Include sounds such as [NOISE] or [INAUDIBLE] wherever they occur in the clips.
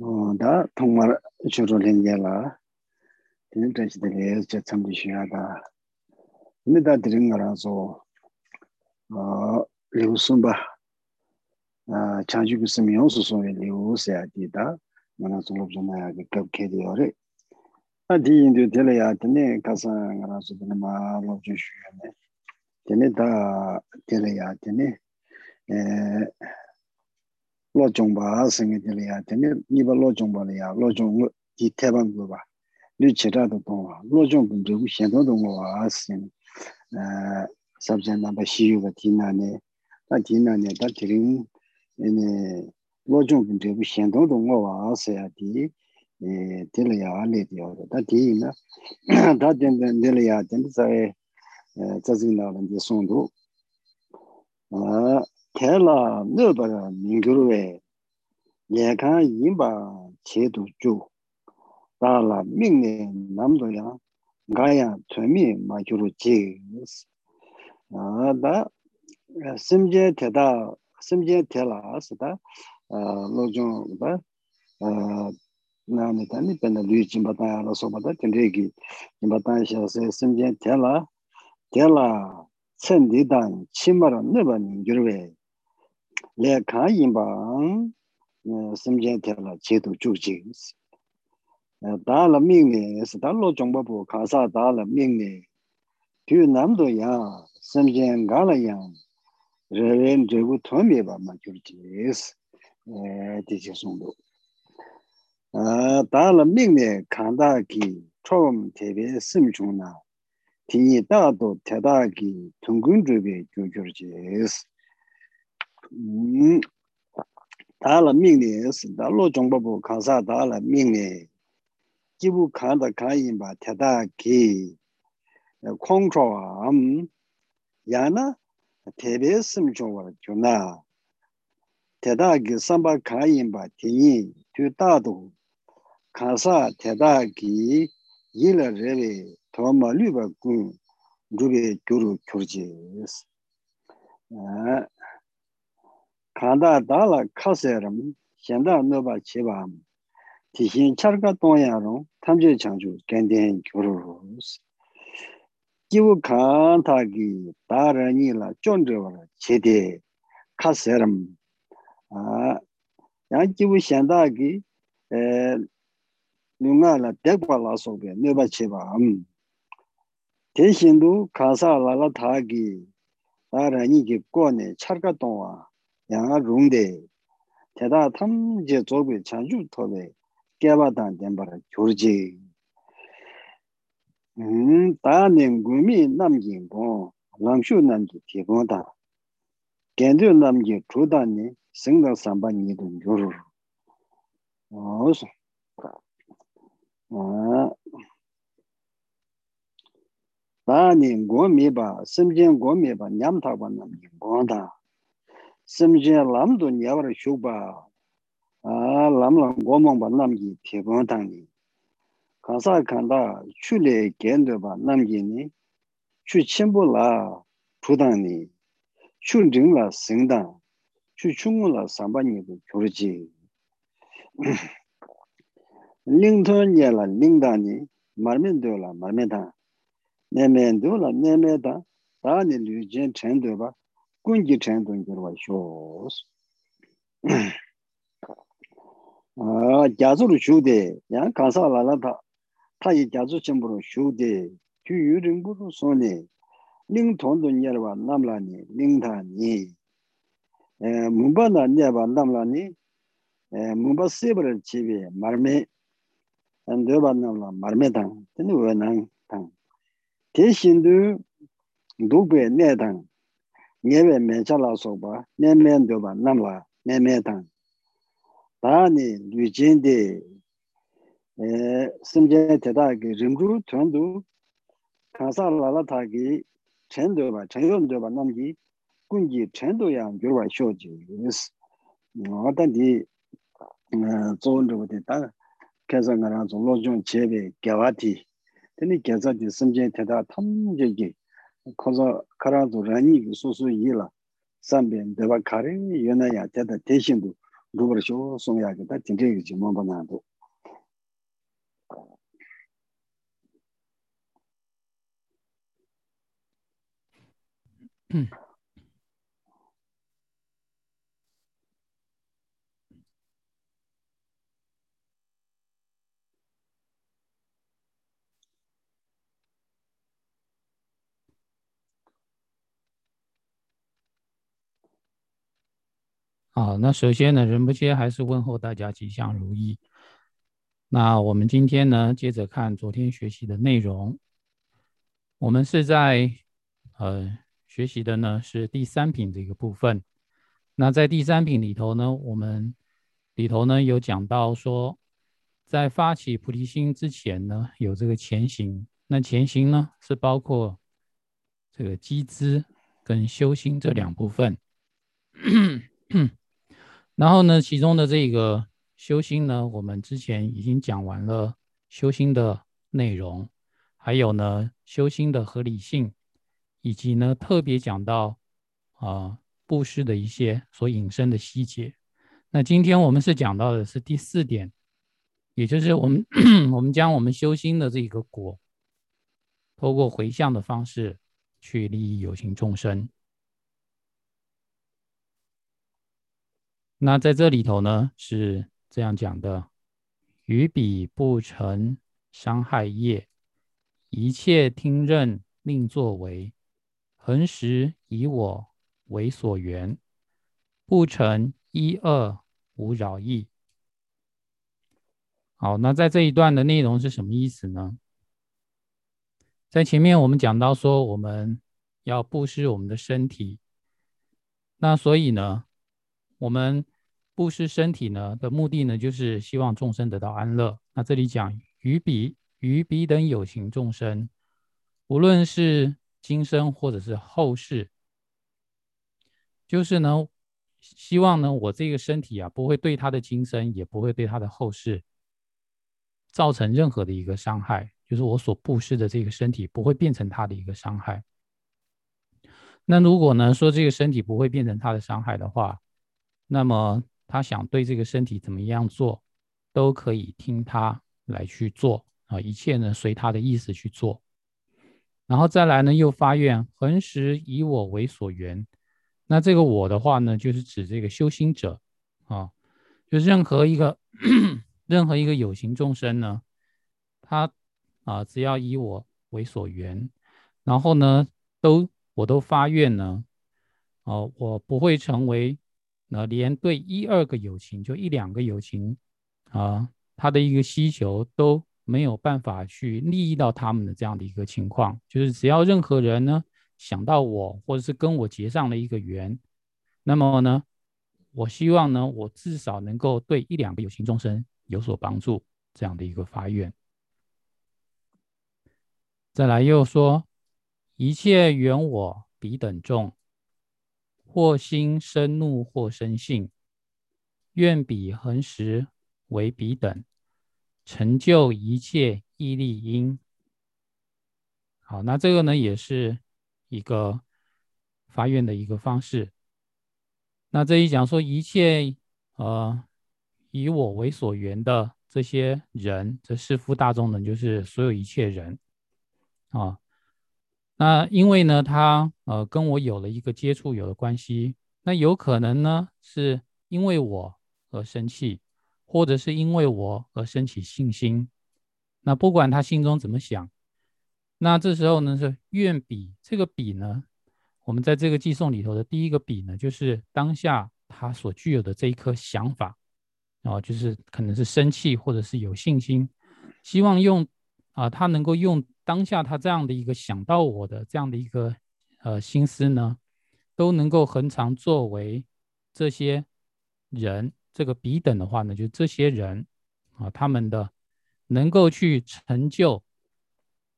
어, 다 통말 주로 랭게라. 되는 전시들이 제 참지 쉬하다. 근데 다 드린 거라서 어, 리우스바 아, 자주 있으면 요소소에 리우스야 되다. mana solo jona ya ge kap ke de yore a di yin de de ya de ne ka sa nga su de ma lo ju shu ya ne de ne da de le ya de ne eh lo chongpa singe tili ya, tene nipa lo chongpa li ya, lo chong di tepan gu ba, lu chira do tongwa, lo chong gu mrigu shen to tongwa wa singe, eh, sabzhan namba shiyu ba di na ne, ta di na ne, ta tiring, lo chong gu mrigu shen to tongwa wa siya di, eh, tili ya le di ya, ta di ina, [CLEARS THROAT] ta tende tili ya, tende sawe, eh, tsazi na lante song do, ah, tēlā nirpa mīngyurwe yēkā yīmbā chēdu chū tālā mīngne namdo yā gāyā tuamī māgyuru chīs dā simjē tētā simjē tēlā sitā lōchōng dā nāmi tāni pēnā lū jīmbā tāyā rā sōpa dā tēndrē kī jīmbā tāyā shā sē simjē tēlā tēlā tsendī dāng chīmara nirpa mīngyurwe le ka yin ba sim je te la che du ju ji da la ming ne sa da lo jong ba bu ka sa da la ming ne tu nam do ya sim je ga la ya re ren je gu thom ye ba ma ju ji es ti chi sung do da la ming ne kan da ki chom te be sim chung na ti da do te da ki tung gun ju be ju chur chi es Da la ming ne es, da lo chong pa bu ka sa da la ming ne, ji bu kan da ka yin ba te da ki kong cho am, ya na te be sim chung wa gyu na, 테다기 삼바 카인바 티니 튜타도 카사 테다기 일레레 토마리바 구 두게 교루 교르지스 아 kāndā dāla kāsē rāṁ xiāndā nōpa chīpa rāṁ tī xīn chārka tōngyā rōng tamchē chāngchū gāndēn gyōrō rōs jīwū kāntā kī dā rāñī lā chōndrā wā rā chēdē kāsē rāṁ yā jīwū xiāndā kī lūngā lā dēkwa lā sōkbē nōpa chīpa rāṁ tē xīndū kāsā lā lā tā kī dā rāñī kī kōne chārka tōngyā yaa rungde teta tam je zogwe chanchu tobe kyaba dan denpara gyurje mm, taa nen gumi namgin gong langshu namgi tigon da. Gendu namgi chuda ni singda samba nidun gyurur osu taa nen gong miba simjen gong miba nyamtakwa namgin gong da. 심진 고미바 냠타바 남기 고다 심진 람도 냐버 쇼바 아 람람 고몽바 남기 대본당니 가사 간다 출레 겐드바 남기니 추 침불라 부당니 춘증라 생당 chu chungu la samba nyibu kyurji. Lington nye la lingda ni marmen do la marmen da, nemen do la nemen da, da ni lu jen chen do ba, kunji chen do ngirwa shoos. Gyazu lu shu de, yang kansa la la ta, ta yi gyazu chenpo lu shu de, tu yu ringbu lu so ne, lington do nyerwa namla ni, lingda ni, mungpa na nyeba namla ni mungpa sebra chibi marme ndoba namla marme tang tani uwa nang tang te shindu dukbe ne tang nyebe mecha la soba neme ndoba namla neme tang taani lu jinde simje teta ki rimru tuandu kansa lala taki chen ndoba, chen yon ndoba namgi 군지 전도야 교와 nyewe mecha la sokpa, nyewe ndoba namla, nyewe tang. Taani lujin di e, simje teta ki rimguru tuandu, kansa lala taki chen doba, chen yon doba namgi, kungi chen do yang gyurwa shoji. Wata di e, zon doba di ta kesa nga ranzo lojong chebe gyawati, teni kesa di simje teta tamje gi, kozo karazu rani ki susu yi la sanben dewa kari yona ya teta teshindu rubar sho songya ki ta tindayi chi momba nandu. Hmm. [CLEARS THROAT] 好，那首先呢，仁波切还是问候大家吉祥如意。那我们今天呢，接着看昨天学习的内容。我们是在呃学习的呢是第三品这个部分。那在第三品里头呢，我们里头呢有讲到说，在发起菩提心之前呢，有这个前行。那前行呢是包括这个机资跟修心这两部分。[COUGHS] 然后呢，其中的这个修心呢，我们之前已经讲完了修心的内容，还有呢修心的合理性，以及呢特别讲到啊布施的一些所引申的细节。那今天我们是讲到的是第四点，也就是我们我们将我们修心的这个果，透过回向的方式去利益有情众生。那在这里头呢，是这样讲的：于彼不成伤害业，一切听任令作为，恒时以我为所缘，不成一二无扰意。好，那在这一段的内容是什么意思呢？在前面我们讲到说，我们要布施我们的身体，那所以呢，我们。布施身体呢的目的呢，就是希望众生得到安乐。那这里讲于彼于彼等有情众生，无论是今生或者是后世，就是呢，希望呢，我这个身体啊，不会对他的今生，也不会对他的后世造成任何的一个伤害。就是我所布施的这个身体，不会变成他的一个伤害。那如果呢说这个身体不会变成他的伤害的话，那么。他想对这个身体怎么样做，都可以听他来去做啊，一切呢随他的意思去做。然后再来呢，又发愿恒时以我为所缘。那这个我的话呢，就是指这个修心者啊，就任何一个 [COUGHS] 任何一个有形众生呢，他啊只要以我为所缘，然后呢都我都发愿呢，哦，我不会成为。那连对一二个友情，就一两个友情，啊，他的一个需求都没有办法去利益到他们的这样的一个情况，就是只要任何人呢想到我，或者是跟我结上了一个缘，那么呢，我希望呢，我至少能够对一两个有情众生有所帮助，这样的一个发愿。再来又说，一切缘我彼等众。或心生怒，或生性，愿彼恒时为彼等成就一切义利因。好，那这个呢，也是一个发愿的一个方式。那这一讲说，一切呃以我为所缘的这些人，这世夫大众呢，就是所有一切人啊。那因为呢，他呃跟我有了一个接触，有了关系，那有可能呢是因为我而生气，或者是因为我而升起信心。那不管他心中怎么想，那这时候呢是愿比这个比呢，我们在这个寄送里头的第一个比呢，就是当下他所具有的这一颗想法，啊，就是可能是生气，或者是有信心，希望用啊他能够用。当下他这样的一个想到我的这样的一个呃心思呢，都能够恒常作为这些人这个彼等的话呢，就这些人啊，他们的能够去成就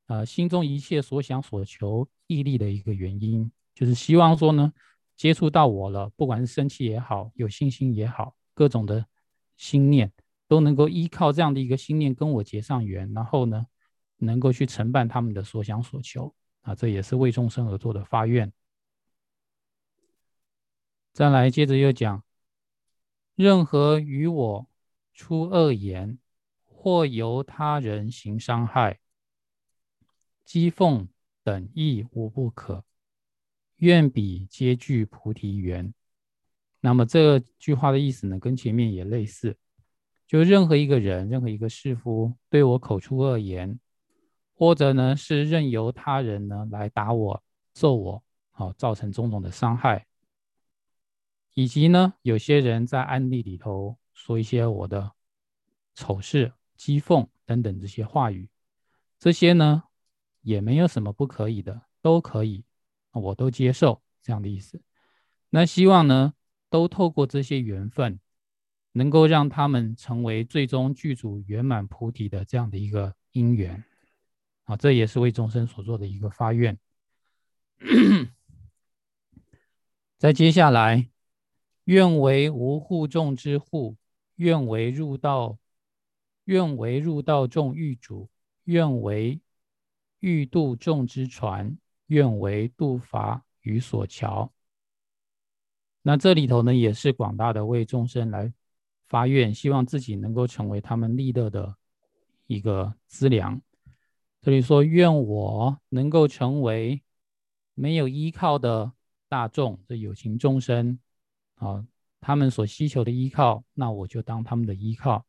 啊心中一切所想所求毅力的一个原因，就是希望说呢，接触到我了，不管是生气也好，有信心也好，各种的心念都能够依靠这样的一个心念跟我结上缘，然后呢。能够去承办他们的所想所求啊，这也是为众生而做的发愿。再来，接着又讲，任何与我出恶言，或由他人行伤害、讥讽等亦无不可。愿彼皆具菩提缘。那么这句话的意思呢，跟前面也类似，就任何一个人、任何一个士夫对我口出恶言，或者呢是任由他人呢来打我、揍我，好造成种种的伤害，以及呢有些人在暗地里头说一些我的丑事、讥讽等等这些话语，这些呢也没有什么不可以的，都可以，我都接受这样的意思。那希望呢？都透过这些缘分，能够让他们成为最终剧组圆满菩提的这样的一个因缘啊，这也是为众生所做的一个发愿。[CLEARS THROAT] 在接下来，愿为无护众之护，愿为入道，愿为入道众欲主，愿为欲度众之船，愿为度筏与所桥。那这里头呢，也是广大的为众生来发愿，希望自己能够成为他们利乐的一个资粮。这里说，愿我能够成为没有依靠的大众，这有情众生啊，他们所需求的依靠，那我就当他们的依靠。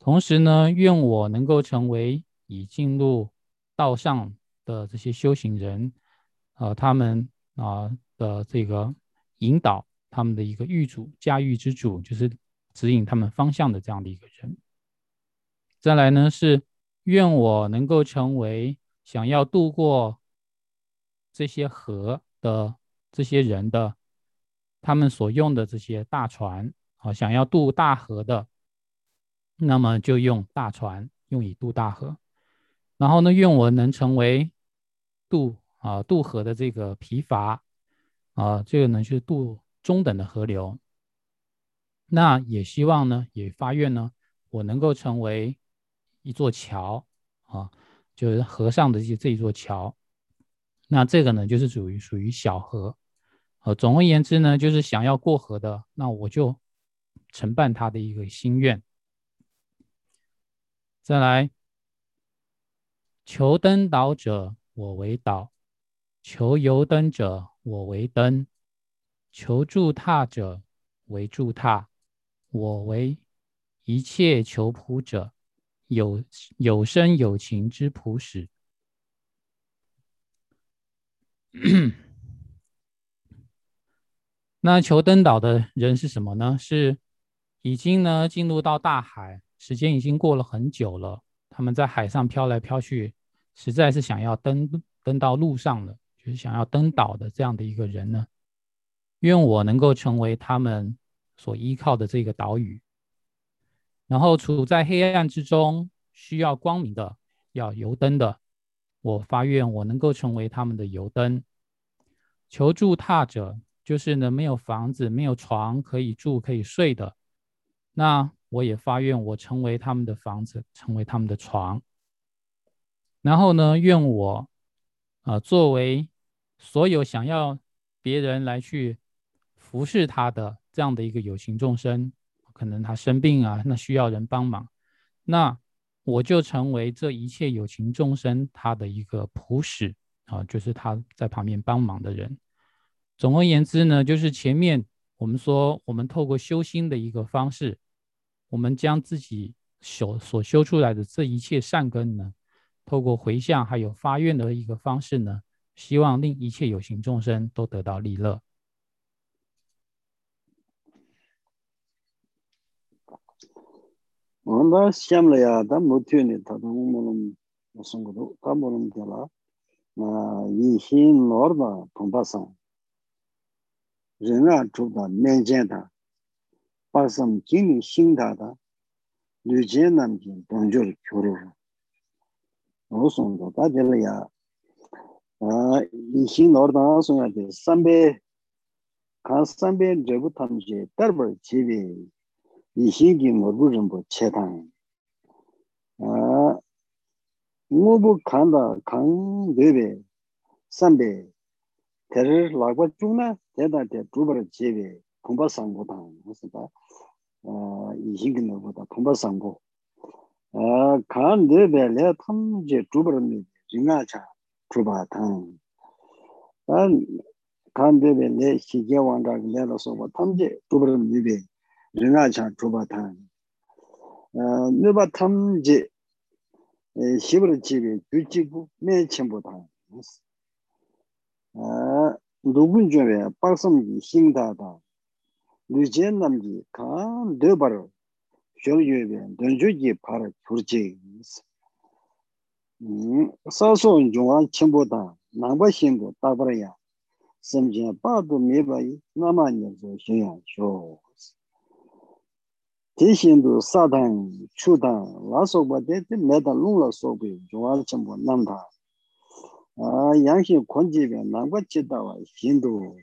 同时呢，愿我能够成为已进入道上的这些修行人，啊，他们啊的这个。引导他们的一个御主、驾驭之主，就是指引他们方向的这样的一个人。再来呢，是愿我能够成为想要渡过这些河的这些人的，他们所用的这些大船啊，想要渡大河的，那么就用大船用以渡大河。然后呢，愿我能成为渡啊渡河的这个疲乏。啊，这个呢是渡中等的河流，那也希望呢，也发愿呢，我能够成为一座桥啊，就是河上的这这一座桥。那这个呢，就是属于属于小河。呃，总而言之呢，就是想要过河的，那我就承办他的一个心愿。再来，求登岛者，我为岛；求游登者。我为灯，求助他者为助他，我为一切求普者，有有生有情之普使。那求登岛的人是什么呢？是已经呢进入到大海，时间已经过了很久了，他们在海上飘来飘去，实在是想要登登到路上了。就是想要登岛的这样的一个人呢，愿我能够成为他们所依靠的这个岛屿。然后处在黑暗之中，需要光明的，要油灯的，我发愿我能够成为他们的油灯。求助他者，就是呢没有房子、没有床可以住、可以睡的，那我也发愿我成为他们的房子，成为他们的床。然后呢，愿我啊作为。所有想要别人来去服侍他的这样的一个有情众生，可能他生病啊，那需要人帮忙，那我就成为这一切有情众生他的一个仆使啊，就是他在旁边帮忙的人。总而言之呢，就是前面我们说，我们透过修心的一个方式，我们将自己修所修出来的这一切善根呢，透过回向还有发愿的一个方式呢。希望令一切有情众生都得到利乐。 온다 시험려야 다 못히니 다도 몸은 무슨 거도 다 모름 되라 나이 노르바 톰바상 제가 주다 내젠다 빠섬 진이 신다다 류제 남긴 동절 교류 노송도 다 될야 아이 신노르다 송야데 삼베 간삼베 제부 탐제 더버 제비 이신기 노르부 뭐 체당 아 무부 칸다 칸 베베 삼베 테르 라고 주나 대다데 두버 지비 공부 상고다 무슨 봐 어, 이hin긴 거보다 공부 상고 어, 간데베 레 탐제 주버는 진가차 주바탄 단 간데베 레 시제 왕가 레로서 뭐 탐제 주버는 미베 ringa cha chupa tang. Nuba tam je shibra chibi gyu chibu me chenpo tang. Lugun chunwe paksam ki shingda tang. Lujen nam ki kaan dobar shol yuebe donjo ki para gyurje. Saso yunga chenpo tang, nangba shingo tabara ya. Samjiya padu meba nama nyazo shenya shoo. Te shindu sadang, chudang, la sokpa te te meda lungla sokpi, yuwaal chambu namda. Yangshin konjiwe nangwa chidawa shindu,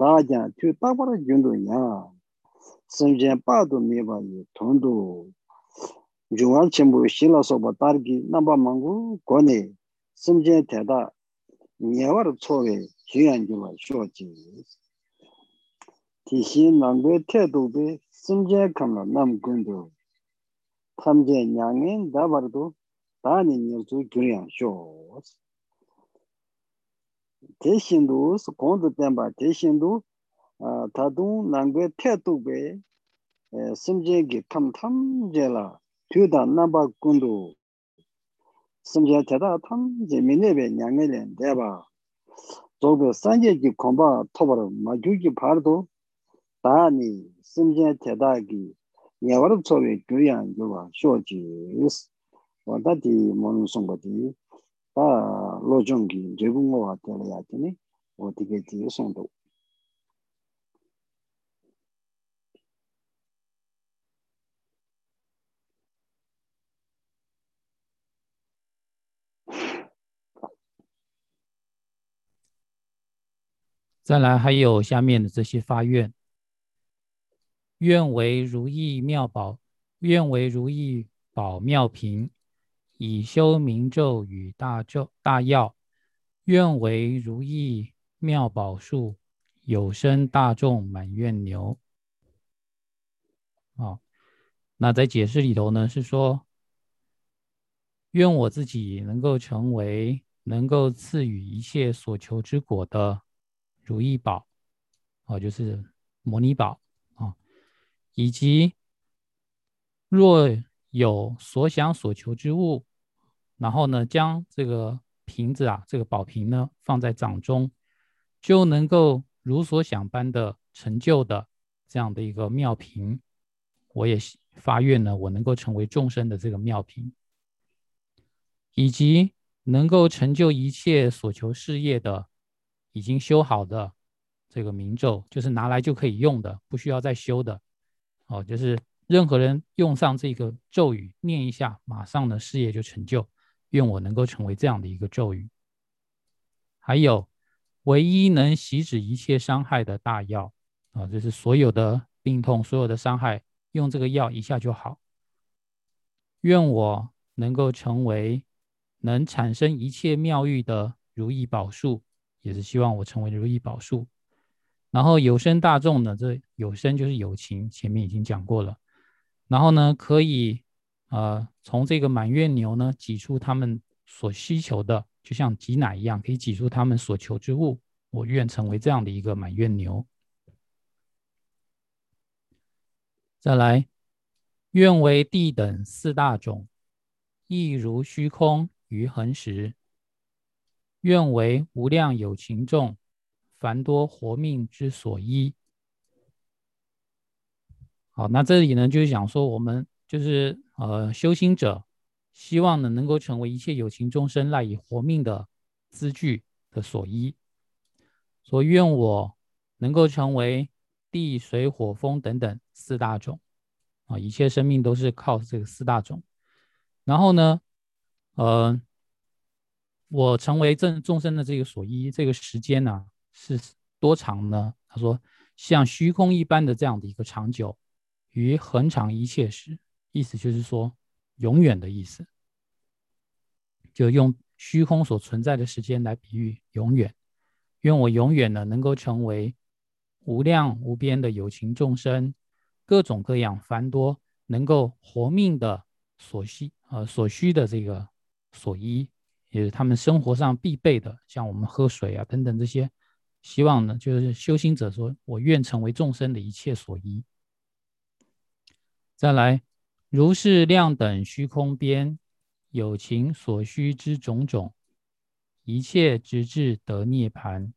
dajan tu takwara yundu ya, sanjen padu miwa yu tundu. Yuwaal chambu shila sokpa targi namba mangu kone, sanjen teda, nyawar tsowe yuyan yuwa shoji. Te shin nangwe te dube 롱라 소비 중앙 첨보 남다 아 양심 권지에 나바 치다와 신도 다자 튜 따버려 준도냐 섬진 바도 메바이 돈도 중앙 첨보 신라서 바다르기 남바 망고 권에 섬진 대다 녀와르 초에 중요한지와 쇼지 대신 남의 태도be 심제 감라 남군도 탐제 냥엔 다바르도 다니 녀주 규량 쇼 대신도 스콘도 템바 대신도 아 다도 남의 태도be 심제기 탐탐제라 튜다 남바 군도 심제 대다 탐제 미네베 냥엘엔 대바 저거 산제기 콤바 토바로 마주기 바르도 다니 심제 대다기 예와르 초에 교양 요와 쇼지 와다디 몬송바디 다 로종기 제공과 때려야 되니 어떻게 뒤에서도再来，还有下面的这些发愿。 愿为如意妙宝，愿为如意宝妙瓶，以修明咒与大咒大药。愿为如意妙宝树，有生大众满愿牛。好，那在解释里头呢，是说，愿我自己能够成为能够赐予一切所求之果的如意宝，哦，就是摩尼宝。以及若有所想所求之物，然后呢，将这个瓶子啊，这个宝瓶呢，放在掌中，就能够如所想般的成就的这样的一个妙瓶。我也发愿呢，我能够成为众生的这个妙瓶，以及能够成就一切所求事业的，已经修好的这个明咒，就是拿来就可以用的，不需要再修的。哦，就是任何人用上这个咒语，念一下，马上呢事业就成就。愿我能够成为这样的一个咒语。还有，唯一能洗止一切伤害的大药啊，就是所有的病痛、所有的伤害，用这个药一下就好。愿我能够成为能产生一切妙玉的如意宝树，也是希望我成为如意宝树。然后有生大众呢，这有生就是有情，前面已经讲过了。然后呢，可以呃从这个满月牛呢挤出他们所需求的，就像挤奶一样，可以挤出他们所求之物。我愿成为这样的一个满月牛。再来，愿为地等四大种，亦如虚空于恒时。愿为无量有情众。凡多活命之所依。好，那这里呢，就是讲说，我们就是呃修行者，希望呢能够成为一切有情众生赖以活命的资具的所依。所愿我能够成为地水火风等等四大种啊，一切生命都是靠这个四大种。然后呢，呃，我成为正众生的这个所依，这个时间呢？是多长呢？他说，像虚空一般的这样的一个长久，于恒长一切时，意思就是说永远的意思，就用虚空所存在的时间来比喻永远。愿我永远呢能够成为无量无边的有情众生，各种各样繁多，能够活命的所需呃所需的这个所依，也是他们生活上必备的，像我们喝水啊等等这些，希望呢就是修行者说，我愿成为众生的一切所依。再来，如是量等虚空边，有情所需之种种，一切直至得涅盘。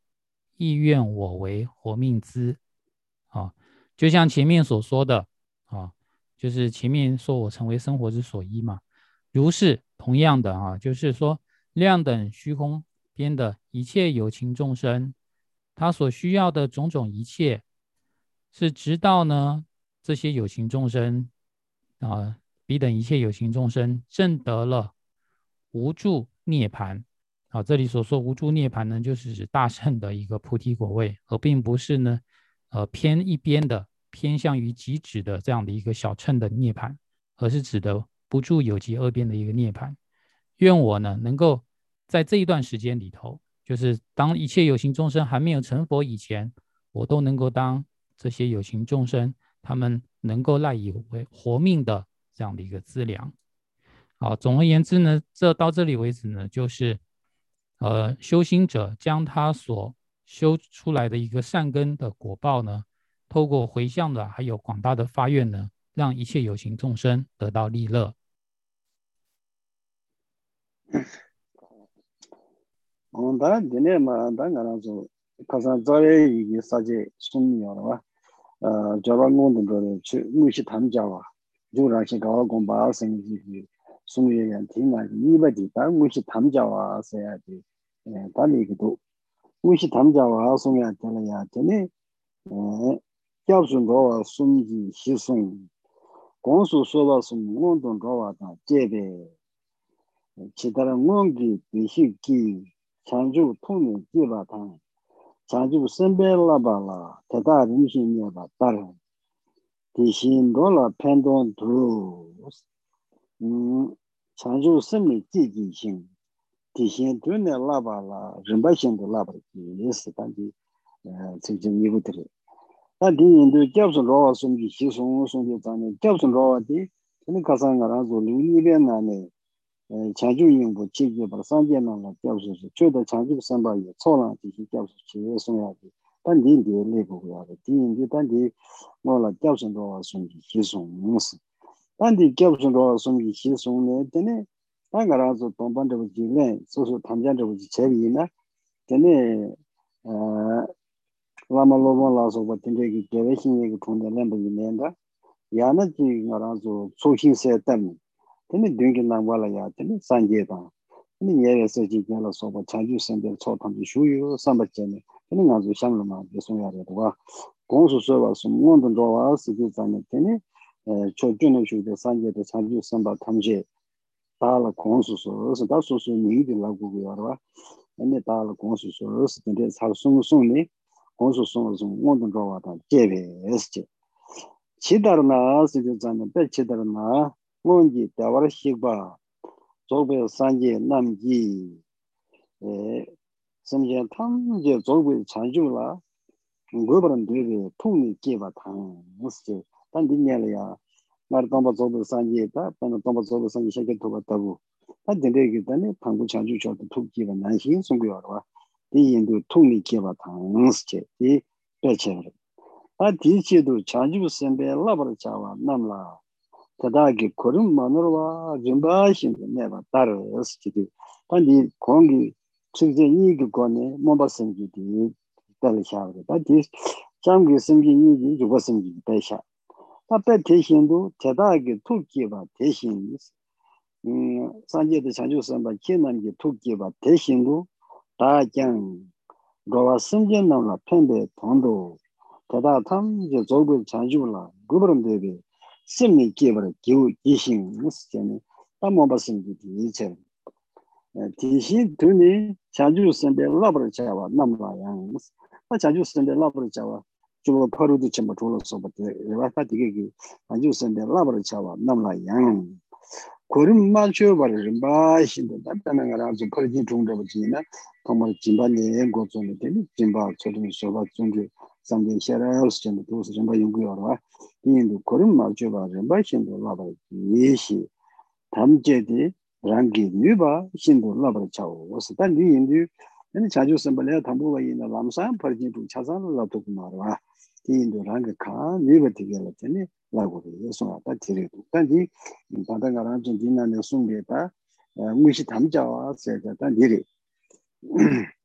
亦愿我为活命资，啊，就像前面所说的啊，就是前面说我成为生活之所依嘛。如是同样的啊，就是说量等虚空边的一切有情众生，他所需要的种种一切，是直到呢这些有情众生啊，彼等一切有情众生证得了无助涅槃啊，这里所说无助涅槃呢，就是指大圣的一个菩提果位，而并不是呢，呃偏一边的偏向于极止的这样的一个小乘的涅槃，而是指的不住有极二边的一个涅槃。愿我呢，能够在这一段时间里头，就是当一切有情众生还没有成佛以前，我都能够当这些有情众生他们能够赖以为活命的这样的一个资粮。好，总而言之呢，这到这里为止呢，就是。呃，修行者将他所修出来的一个善根的果报呢，透过回向的还有广大的发愿呢，让一切有情众生得到利乐。[LAUGHS] 온다 되네 마다 가라서 가서 저래 이게 사제 숨이여라. 아 저랑은 그런 무시 담자와. 조라시 가와 공부 생기기 숨이yan 팅아. 이바디 다. 무시 담자와 써야지 달리기도 무시 담자와 숨이야 되냐 되네 어 겹순 거와 숨기 시송 공수 소바 숨 운동 거와 다. 제베. 기타랑 원기 비식기. chanchu thungi jiba tang, chanchu senpe laba la teta rinshi nyeba tar, di shin dola pendon dhus, chanchu senme jiji shin, di shin dhune laba la rinpa shin do laba ki yesi tangi tsikchim eh, yibu tiri. Ta di yindu gyabsun rawa sumji shi sungu sumji tani, gyabsun rawa di, tani kasanga razo lingi be nani, 자주 인부 지게 벌 상제만을 껴서 최대 자주 선바에 초랑 지시 껴서 지에 송야지 단디 내내 보고야 디인지 단디 뭐라 껴선도 와서 지송 무스 단디 껴선도 와서 지송네 때네 당가라서 동반도 지네 소소 담장도 지 제비나? 때네 어 라마로만라서 버튼데기 개베신이 그 돈을 낸다 야나지 나라서 소신세 때문에 tene dungi nangwa la ya tene sanje tang. Tene nyewe seji nyala soba chanju sende tso tangji shuyo samba chene. Tene nga zu shamla ma besung ya redwa gongsu soba su mungondon rowa siji zane tene cho juno shuyo sanje de chanju samba tamje tala gongsu so se da su su nyingi di la gugu ya rwa tene tala gongsu so se tene sal sung sung ne gongsu sung su mungondon rowa tang jebe es che chidarna siji zane pe chidarna ngonji dawar shikba zogbe sanje namji samjian tamje zogbe chanjula ngobaran dhwebe pungni jeba tang musje tan dinyala ya ngar tamba zogbe sanje ta pena tamba zogbe sanje shake toba tabu tan dindegi tani pangbu chanju chodo tuk jeba nanshin sungu yorwa di yindu tungni jeba tang musje di peche Ta di chedu chanju senbe labar chawa namla tadaagi korum manurwa rinpaa shinda neba taras chidi. Tandi kongi chikze igi kone momba semgi di dali shaabri. Tadi chamgi semgi igi yuwa semgi di daisha. Tabe te shindu tadaagi tukiba te shindu. Sanje de chanchu samba kinamgi tukiba te shindu. Taa kyang rowa semgi namla penbe tondo. Tadaa tam je zogul chanchu la gubaram debi 심이 개버 기우 이신 무스제니 담모바신기 이제 디시 드니 자주 선데 라버 자와 남라양 나 자주 선데 라버 자와 주로 퍼루도 좀 돌아서 버데 와타 되게 자주 선데 라버 자와 남라양 고름 맞춰 버리는 바 신도 답다는 거라 좀 퍼진 중도 지나 정말 진반에 고존이 되니 진바 저도 소바 중주 상대 셔라스 좀 도서 좀 연구하러 인도 그런 말죠 봐. 바신도 라바 예시 담제디 랑기 뉴바 신도 라바 차오. 어스다 니인디 아니 자주 선발에 담보가 있는 람산 퍼진도 차산을 라도 말아. 인도 랑기 카 뉴바 되게라 되니 라고 예송하다 데리고. 단지 바다가랑 좀 지나는 송게다 무시 담자와 세다 단지 [CLEARS THROAT]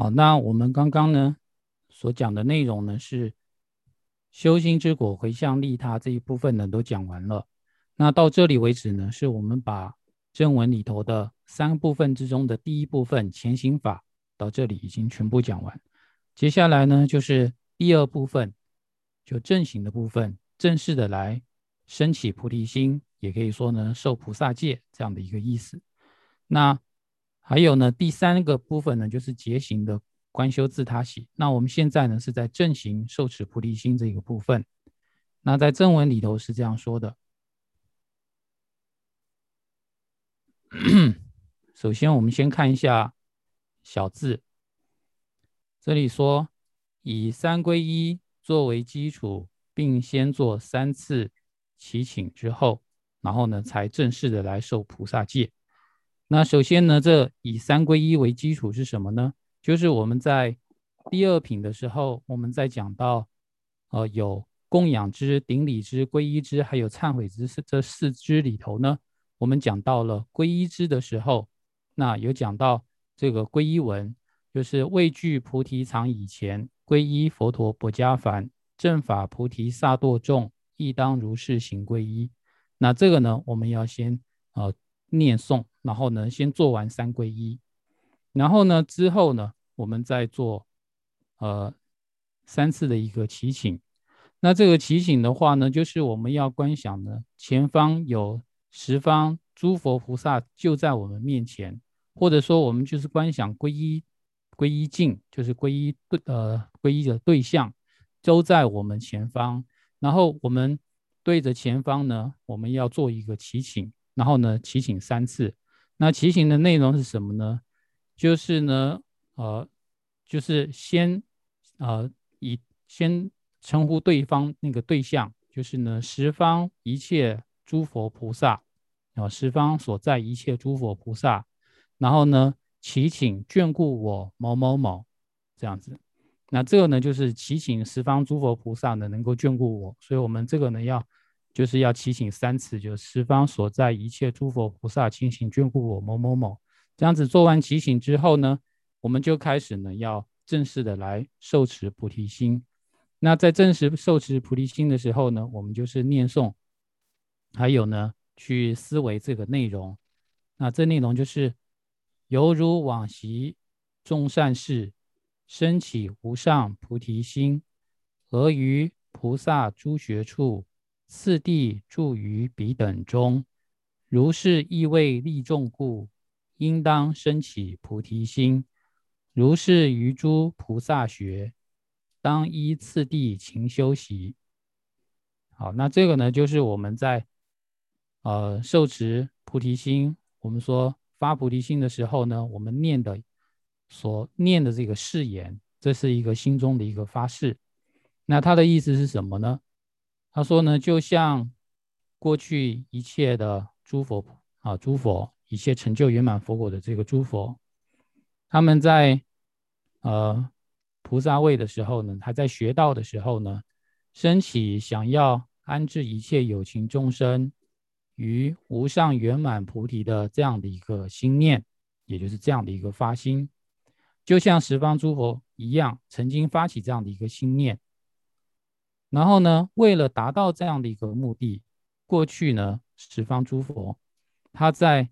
好，那我们刚刚呢所讲的内容呢是修心之果回向利他这一部分呢都讲完了。那到这里为止呢，是我们把正文里头的三部分之中的第一部分前行法到这里已经全部讲完。接下来呢就是第二部分，就正行的部分，正式的来升起菩提心，也可以说呢受菩萨戒这样的一个意思。那还有呢，第三个部分呢，就是结行的观修自他喜。那我们现在呢，是在正行受持菩提心这个部分。那在正文里头是这样说的。[COUGHS] 首先，我们先看一下小字，这里说以三归一作为基础，并先做三次祈请之后，然后呢，才正式的来受菩萨戒。那首先呢，这以三归一为基础是什么呢？就是我们在第二品的时候，我们在讲到，呃，有供养之、顶礼之、皈依之，还有忏悔之这四支里头呢，我们讲到了皈依之的时候，那有讲到这个皈依文，就是畏惧菩提藏以前，皈依佛陀不加凡，正法菩提萨埵众，亦当如是行皈依。那这个呢，我们要先呃念诵。然后呢，先做完三皈依，然后呢，之后呢，我们再做呃三次的一个祈请。那这个祈请的话呢，就是我们要观想呢，前方有十方诸佛菩萨就在我们面前，或者说我们就是观想皈依皈依境，就是皈依对呃皈依的对象都在我们前方。然后我们对着前方呢，我们要做一个祈请，然后呢，祈请三次。那骑行的内容是什么呢？就是呢，呃，就是先，呃，以先称呼对方那个对象，就是呢，十方一切诸佛菩萨，啊，十方所在一切诸佛菩萨，然后呢，祈请眷顾我某某某，这样子。那这个呢，就是祈请十方诸佛菩萨呢能够眷顾我，所以我们这个呢要。就是要祈请三次，就是十方所在一切诸佛菩萨，亲请眷顾我某某某。这样子做完祈请之后呢，我们就开始呢要正式的来受持菩提心。那在正式受持菩提心的时候呢，我们就是念诵，还有呢去思维这个内容。那这内容就是犹如往昔众善事，升起无上菩提心，而于菩萨诸学处。次第住于彼等中，如是意为利众故，应当生起菩提心。如是于诸菩萨学，当依次第勤修习。好，那这个呢，就是我们在呃受持菩提心，我们说发菩提心的时候呢，我们念的所念的这个誓言，这是一个心中的一个发誓。那它的意思是什么呢？他说呢，就像过去一切的诸佛啊，诸佛一切成就圆满佛果的这个诸佛，他们在呃菩萨位的时候呢，还在学道的时候呢，升起想要安置一切有情众生于无上圆满菩提的这样的一个心念，也就是这样的一个发心，就像十方诸佛一样，曾经发起这样的一个心念。然后呢，为了达到这样的一个目的，过去呢，十方诸佛他在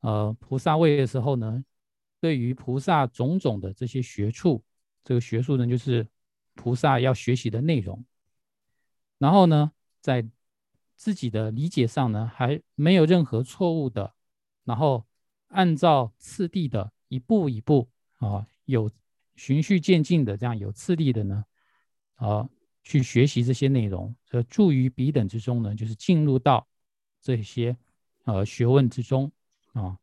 呃菩萨位的时候呢，对于菩萨种种的这些学处，这个学术呢，就是菩萨要学习的内容。然后呢，在自己的理解上呢，还没有任何错误的然后按照次第的一步一步啊，有循序渐进的这样有次第的呢，啊，去学习这些内容，这助于彼等之中呢，就是进入到这些呃学问之中啊。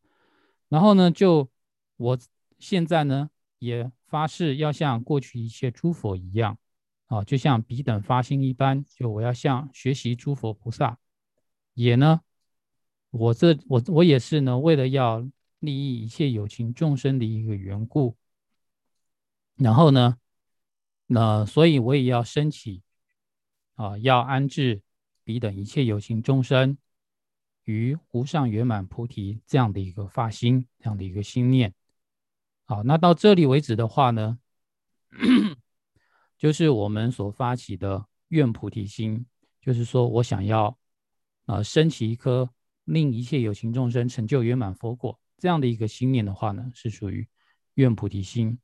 然后呢，就我现在呢也发誓要像过去一切诸佛一样啊，就像彼等发心一般，就我要像学习诸佛菩萨，也呢。我这我我也是呢，为了要利益一切有情众生的一个缘故，然后呢，那所以我也要升起啊，要安置彼等一切有情众生于无上圆满菩提这样的一个发心，这样的一个心念。好，那到这里为止的话呢，[COUGHS] 就是我们所发起的愿菩提心，就是说我想要啊，升起一颗。令一切有情众生成就圆满佛果，这样的一个心念的话呢，是属于愿菩提心，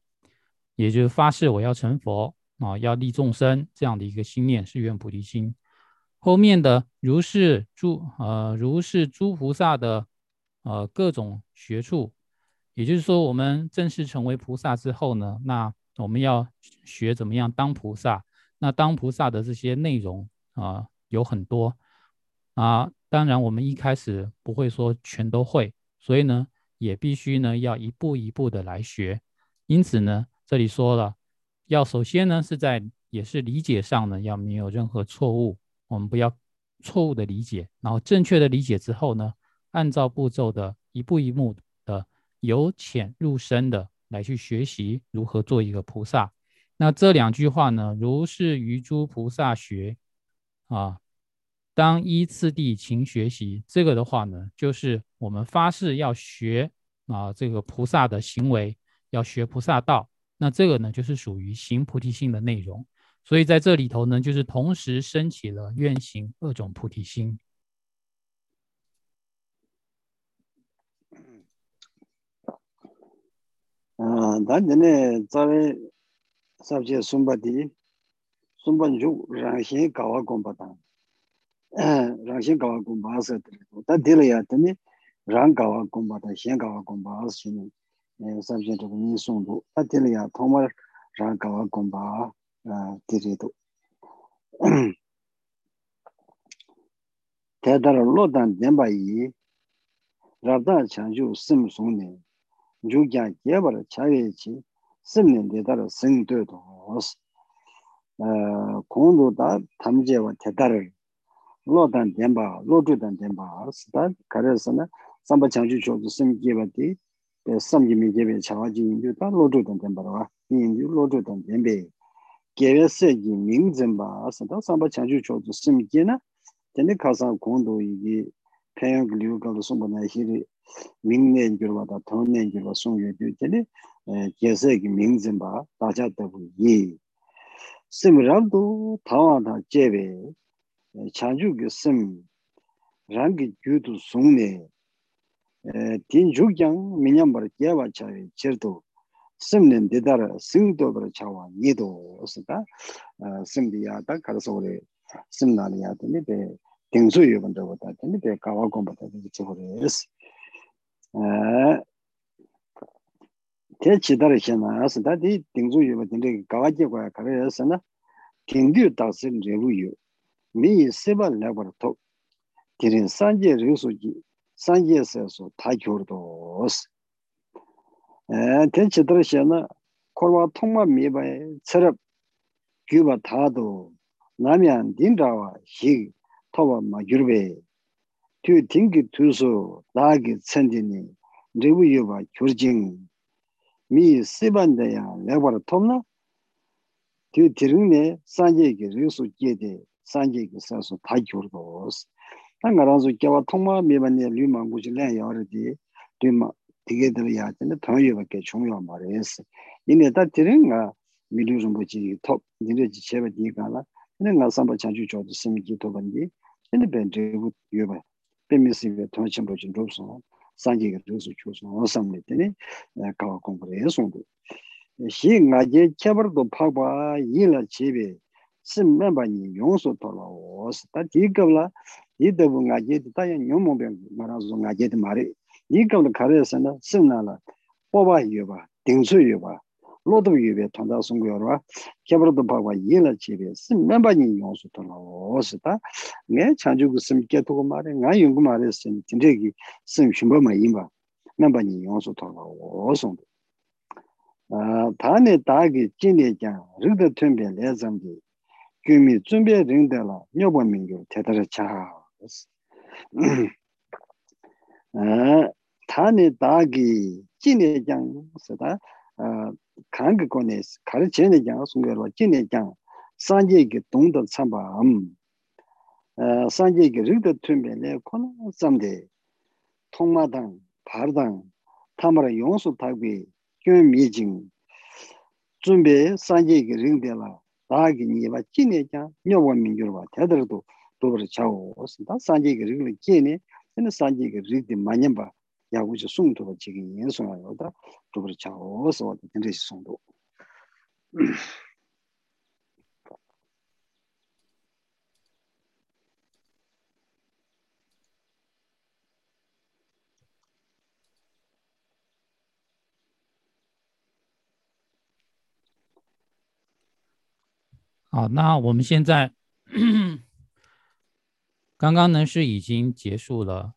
也就是发誓我要成佛啊，要利众生这样的一个心念是愿菩提心。后面的如是诸呃如是诸菩萨的呃各种学处，也就是说我们正式成为菩萨之后呢，那我们要学怎么样当菩萨，那当菩萨的这些内容啊有很多啊。当然，我们一开始不会说全都会，所以呢，也必须呢要一步一步的来学。因此呢，这里说了，要首先呢是在也是理解上呢要没有任何错误，我们不要错误的理解，然后正确的理解之后呢，按照步骤的一步一步的由浅入深的来去学习如何做一个菩萨。那这两句话呢，如是于诸菩萨学啊。当依次第勤学习，这个的话呢，就是我们发誓要学啊，这个菩萨的行为，要学菩萨道。那这个呢，就是属于行菩提心的内容。所以在这里头呢，就是同时升起了愿行二种菩提心。啊，当年呢，在们上去松柏地，松柏就让先搞个工巴嗯，让先搞个工巴是的，但对了呀，真的让搞个工巴当，先搞个工巴是行。sabzhen chabu nyi songdu, a tili ya thomar rang kawa gomba tiri du. Taidara lo dan denpa yi, rabda chanju sim songni, ju kya kyebar chaye chi, sim nin dedara sing du du os. Kondu da tamje wa taidara lo dan denpa, lo ju dan denpa os, da kare sana samba chanju chobu sim kyeba di, samgi mi gebe chawa ji yinju ta lojo dan tenparwa yinju lojo dan tenpe gebe segi ming zinba asa ta samba chanchu chozu simi ge na teni kasa kondo igi penyo gliu kalu sumba na hiri ming ne yurwa ta ton ne yurwa sum yudu teni ge segi ming zinba dacha tabu yi simi rabdu tawa ta jebe chanchu ki simi rangi gyudu sung ne 딘 죽양 미냠버 개와 차위 제도 심는 데다라 승도버 차와 니도 오스다. 심디야다 가서 우리 심나리야 되니 배 땡수 유분도 보다 되니 배 가와 공부다 되니 저거레스 에 대치다라 챤나스 다.디 땡수 유부 되니 가와 제과 가레스나 땡디 다스 레우유. 미 세발 라버토 디린 산제 르수지 산제에서 다 겨르도스 에 텐치 들으셔나 코와 통마 미바에 철업 규바 다도 남양 딘다와 히 토와 마 유르베 튜 딩기 투수 나기 천진이 레부여바 교징 미 시반데야 레바르 톰나 튜 디릉네 산제기 리수 제데 산제기 사수 다 겨르도스 tā ngā rāng sū kiawa tōngmā mīpa nē lū mā ngū chī lēng yā rā tī lū mā tīkē tīla yā tī nē tāng yō bā kē chōng yō mā rē sī yīne tā tīrī ngā mī lū rōng bō chī tōp nī rā chī chē bā tī kā lā yīne ngā sāmbā chā chū chō tū sī mī kī tō bā ndī yīne bē ndrē gu yō bā bē mī sī bē tōng chī mbō chī rōp sō sāng kī kā rō sū chō sō wā sām lē tī nē kā wā kōng bā rē sō ngū xī ngā kē kia bā rō pā bā yī lā chī bē sim memba ni yongso tola os ta jigabla yidabu nga jeti ta yang nyong mongbe marazo nga jeti mari yigabla karayasa na sim nala oba yueba, dingsu yueba lodo yuebe tanda sungu yorwa kebrado pakwa yela chebe sim memba ni yongso tola os ta nga chanchugu sim ketugu mari nga yungu mari sim tindegi sim shimbo ma yinba memba ni yongso tola osongdo 다.네 다기 진내장 르드 튼베 레잠기 gyumi zunbe ringdala nyobo mingyo tetara chaas. [CLEARS THROAT] Ah, Tani dagi jine jang sada ah, kanka kone kari jine jang sungarwa jine jang sanje ki dongda tsamba am. Ah, sanje ki rigda tunbe le kona tsamde tongmadang, pardang, tamara yonsu tagwe gyumi jing zunbe sanje ki ringdala rāgi nīpa jīne kya nyobo mingyurwa tēdaradu dōbar chāgu osi tā sāngyē ka rīgla jīne tēne sāngyē ka rīgdi mañyamba yāgu chī sūng tōba chīki yin sōngwa yōda dōbar chāgu osi wāda tēnrē chī sōng tō. 好，那我们现在刚刚呢是已经结束了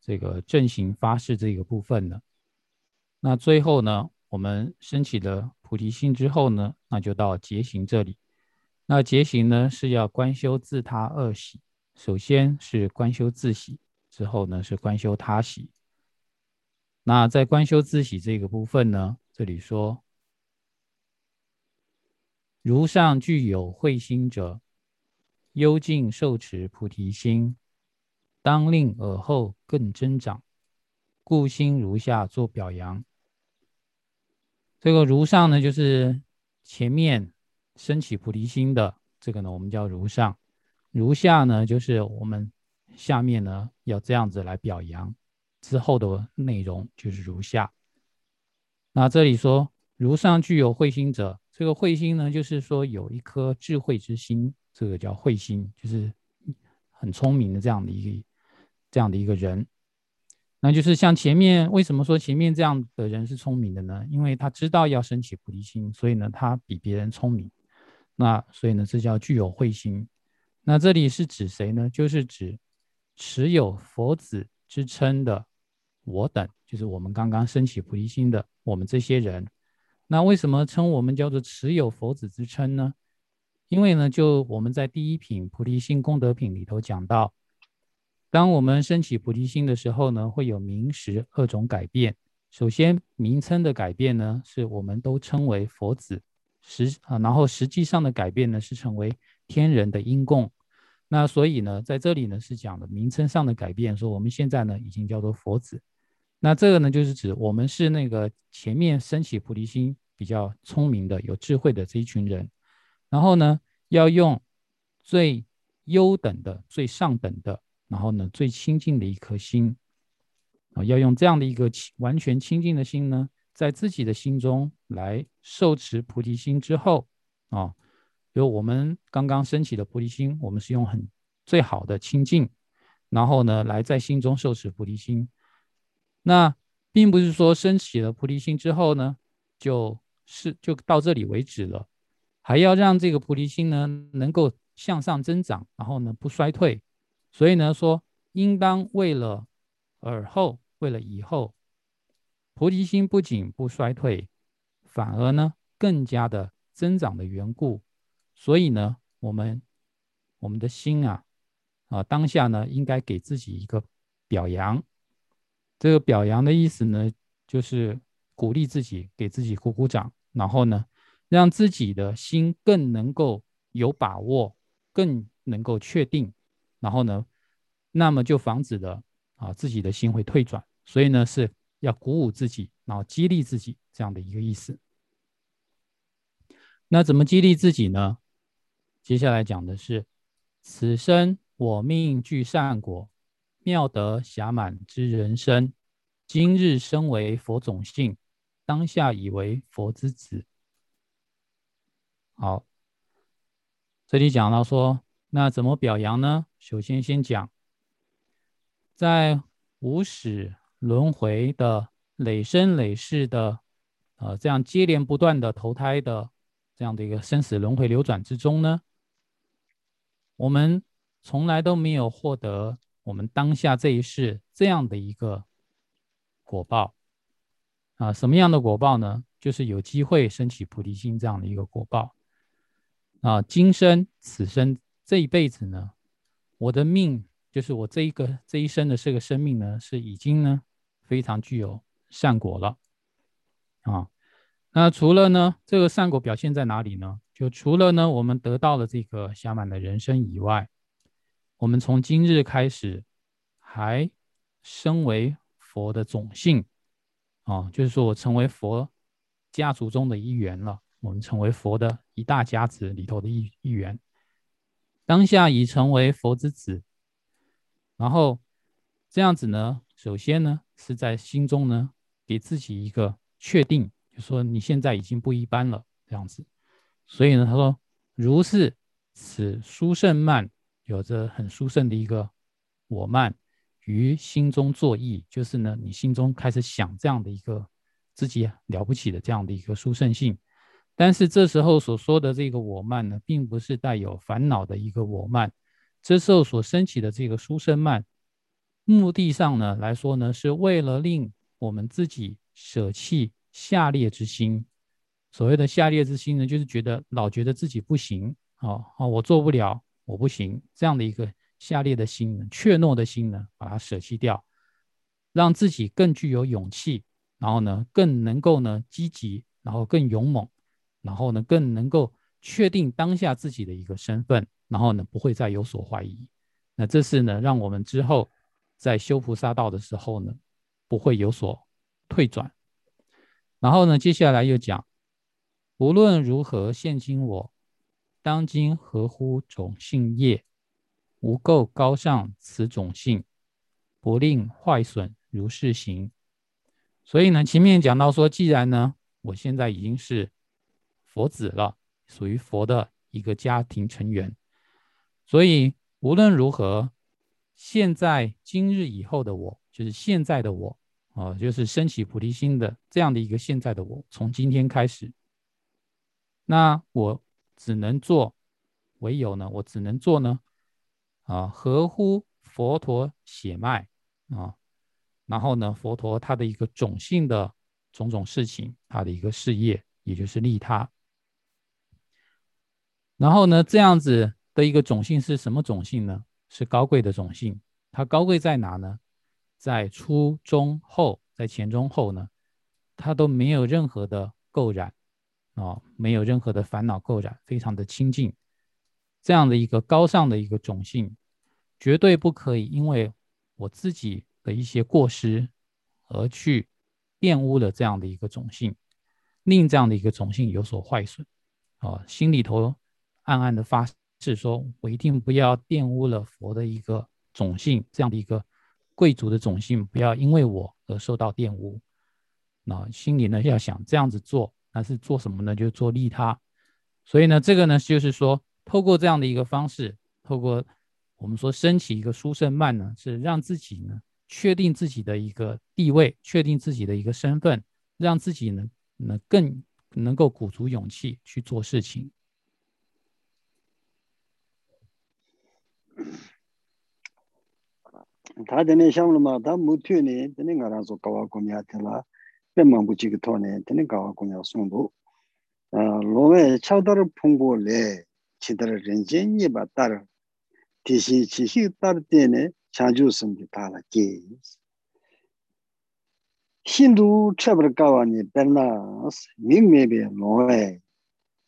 这个正行发誓这个部分了。那最后呢，我们升起了菩提心之后呢，那就到结行这里。那结行呢是要观修自他二喜，首先是观修自喜，之后呢是观修他喜。那在观修自喜这个部分呢，这里说。如上具有慧心者，幽静受持菩提心，当令尔后更增长。故心如下做表扬。这个如上呢，就是前面升起菩提心的这个呢，我们叫如上；如下呢，就是我们下面呢要这样子来表扬之后的内容，就是如下。那这里说，如上具有慧心者。这个慧心呢，就是说有一颗智慧之心，这个叫慧心，就是很聪明的这样的一个这样的一个人。那就是像前面为什么说前面这样的人是聪明的呢？因为他知道要升起菩提心，所以呢他比别人聪明。那所以呢这叫具有慧心。那这里是指谁呢？就是指持有佛子之称的我等，就是我们刚刚升起菩提心的我们这些人。那为什么称我们叫做持有佛子之称呢？因为呢，就我们在第一品菩提心功德品里头讲到，当我们升起菩提心的时候呢，会有名实二种改变。首先，名称的改变呢，是我们都称为佛子实啊，然后实际上的改变呢，是成为天人的因供。那所以呢，在这里呢是讲的名称上的改变，说我们现在呢已经叫做佛子。那这个呢，就是指我们是那个前面升起菩提心比较聪明的、有智慧的这一群人，然后呢，要用最优等的、最上等的，然后呢，最清净的一颗心啊，要用这样的一个完全清净的心呢，在自己的心中来受持菩提心之后啊，比如我们刚刚升起的菩提心，我们是用很最好的清净，然后呢，来在心中受持菩提心。那并不是说升起了菩提心之后呢，就是就到这里为止了，还要让这个菩提心呢能够向上增长，然后呢不衰退。所以呢说，应当为了尔后，为了以后，菩提心不仅不衰退，反而呢更加的增长的缘故。所以呢，我们我们的心啊啊当下呢应该给自己一个表扬。这个表扬的意思呢，就是鼓励自己，给自己鼓鼓掌，然后呢，让自己的心更能够有把握，更能够确定，然后呢，那么就防止了啊自己的心会退转。所以呢，是要鼓舞自己，然后激励自己这样的一个意思。那怎么激励自己呢？接下来讲的是：此生我命具善果。妙德暇满之人生，今日身为佛种性，当下已为佛之子。好，这里讲到说，那怎么表扬呢？首先先讲，在无始轮回的累生累世的，呃，这样接连不断的投胎的这样的一个生死轮回流转之中呢，我们从来都没有获得我们当下这一世这样的一个果报啊，什么样的果报呢？就是有机会升起菩提心这样的一个果报啊，今生此生这一辈子呢，我的命。就是我这一个这一生的这个生命呢，是已经呢非常具有善果了啊。那除了呢这个善果表现在哪里呢？就除了呢我们得到了这个圆满的人生以外，我们从今日开始还身为佛的种姓啊，就是说我成为佛家族中的一员了，我们成为佛的一大家子里头的一一员，当下已成为佛之子。然后这样子呢，首先呢是在心中呢给自己一个确定，就说你现在已经不一般了这样子。所以呢，他说如是此殊胜慢，有着很殊胜的一个我慢于心中作意，就是呢你心中开始想这样的一个自己了不起的这样的一个殊胜性。但是这时候所说的这个我慢呢，并不是带有烦恼的一个我慢。这时候所升起的这个殊胜慢，目的上呢来说呢，是为了令我们自己舍弃下劣之心。所谓的下劣之心呢，就是觉得老觉得自己不行，哦哦，我做不了，我不行，这样的一个下劣的心呢，怯懦的心呢，把它舍弃掉，让自己更具有勇气，然后呢，更能够呢积极，然后更勇猛，然后呢，更能够确定当下自己的一个身份。然后呢，不会再有所怀疑。那这是呢，让我们之后在修菩萨道的时候呢，不会有所退转。然后呢，接下来又讲，无论如何现今我，当今合乎种性业，无垢高尚此种性，不令坏损如是行。所以呢，前面讲到说，既然呢，我现在已经是佛子了，属于佛的一个家庭成员。所以无论如何，现在今日以后的我，就是现在的我啊，就是升起菩提心的这样的一个现在的我，从今天开始，那我只能做，唯有呢，我只能做呢，啊，合乎佛陀血脉啊，然后呢，佛陀他的一个种性的种种事情，他的一个事业，也就是利他，然后呢，这样子。的一个种性是什么种性呢？是高贵的种性。它高贵在哪呢？在初中后，在前中后呢，它都没有任何的垢染啊，没有任何的烦恼垢染，非常的清净。这样的一个高尚的一个种性，绝对不可以因为我自己的一些过失而去玷污了这样的一个种性，令这样的一个种性有所坏损啊，心里头暗暗的发。誓说，我一定不要玷污了佛的一个种性，这样的一个贵族的种性，不要因为我而受到玷污。那心里呢要想这样子做，那是做什么呢？就做利他。所以呢，这个呢就是说，透过这样的一个方式，透过我们说升起一个殊胜慢呢，是让自己呢确定自己的一个地位，确定自己的一个身份，让自己呢能更能够鼓足勇气去做事情。tā tēne xiāng lō mā tā mū tū nē tēne ngā rā sō kawā kōmyā tēlā pē māngbū chī kī 때 망부지기 토네 되는 가와 공요 송도 아 로에 차더를 풍보래 지더를 렌젠이 바따르 디시 지시 따르테네 자주 섬기 달아기 힌두 쳄버 가와니 베르나스 민메베 로에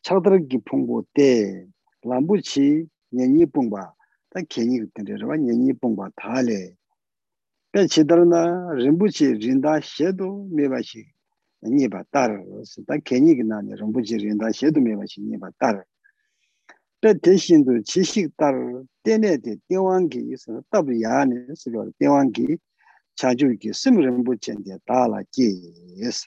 차더기 풍보 때 람부치 년이 뽕바 다 괜히 그때로 와 년이 뽕바 달에 pe chidarna rinpoche rinda shedo meba shi nyeba tar ta kenyi gina ne rinpoche rinda shedo meba shi nyeba tar pe teshindu chishik tar tene de dewangi isa tabu yaani sikwa dewangi chaju ki sim rinpoche de tala ki yes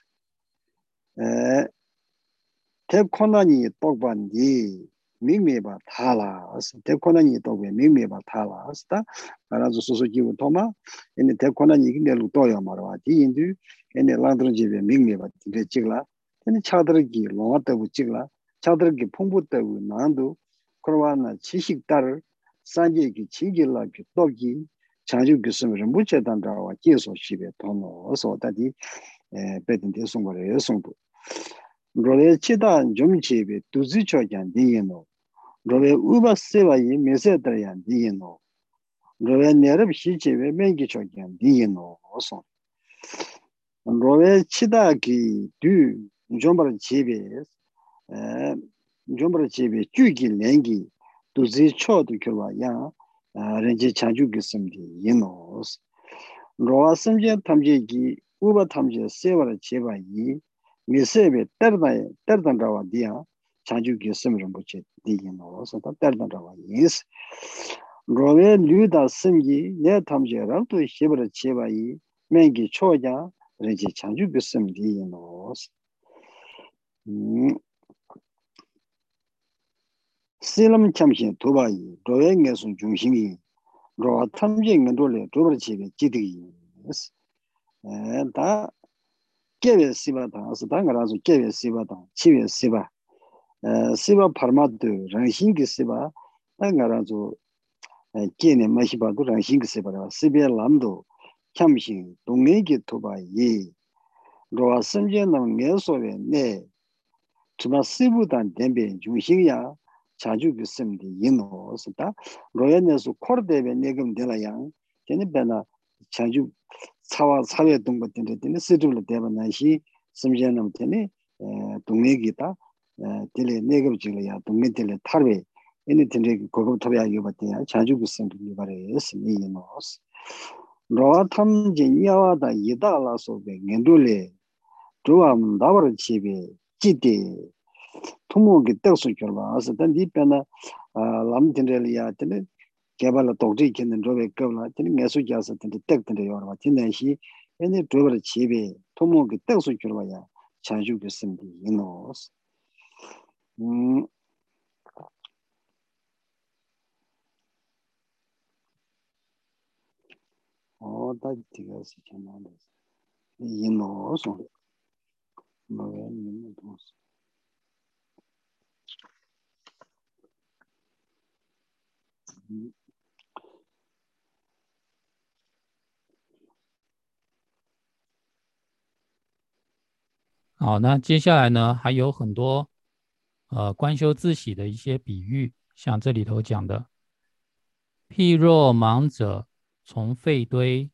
tep kona ni tokban di tōk bā nī 밍메바 타라 데코나니 도베 밍메바 타라 스타 알아서 소소기고 토마 에네 데코나니 이게 루토야 말와 디인두 에네 란드르지베 밍메바 디데 찍라 에네 차드르기 로마테부 찍라 차드르기 풍부테부 난도 그러와나 지식달 산지기 진길라기 또기 자주 교수님을 무체단다와 계속 시베 돈어 어서 다디 에 베든데 송거래 송부 로레 치다 좀 집에 두지 쳐잔 디에 rōwe uba sewa yi mese dharyan diyi nō, rōwe nerab shi chewe mengi chokyan diyi nō oson. rōwe chida ki du jombar chebe, jombar chebe ju ki lengi duzi cho tu kyurwa yang renji chanchu ki samdi yi nō oson. rōwa samje tamje ki uba tamje sewa ra cheba yi mese be dhardan rawa diya 도 겨와야 렌지 차주 기스미 예노스 로아 섬제 탐제기 우바 탐제 세바르 제바이 미세베 때르다에 때르단다와 디야 자주 기스미를 붙이 디기노서 다 때르단다와 예스 로베 류다 섬기 내 탐제랑 또 시버르 제바이 맹기 초자 렌지 자주 기스미 디기노스 음 실험 참신 도바이 siva parmadu rangxingi siva nga ranzu kene mahibadu rangxingi siva rwa sibe lamdu kyamxing dungegi tuba ye rwa samje nam nge sowe ne tuma sivu dan denbe yuxing ya chaju gu simdi yino sita rwa ne su kordebe negam dela yang teni bena chaju cawa cawe dungba dende teni situbla deba nanshi samje nam teni dungegi ta 서 깨네 마시바도 랑신기 시바라 시베 람도 참신 동네기 도바이 로아 선제는 내소에 네 주마 시부단 덴베 중심이야 자주 그습니다. 이노스다. 로엔에서 코르데베 내금 되라야. 걔네 배나 자주 차와 사회 동거 때문에 되는 스르를 대반나시 심지어는 되네. 에 동네기다. 에 딜레 내금 지려야 동네 딜레 타르베 얘네 딜레 고고 토비아 요바데야 자주 그습니다. 바레스 이노스. 로아 탐제 니아와다 이다라소베 겐돌레 조암 나버르 집에 지데 통목이 떡수 결과 와서 단디 변나 아 람딘rel이야 되네 개발로 독지 있는 저게 겁나 되네 매수 자서 되네 떡던데 요라 진내시 얘네 저거 집에 통목이 떡수 결과야 자주 됐습니다 이노스 嗯，好，那这个事情难的，一脑上的，没个明白东西。好，那接下来呢，还有很多。呃观修自喜的一些比喻，像这里头讲的，譬若盲者从废堆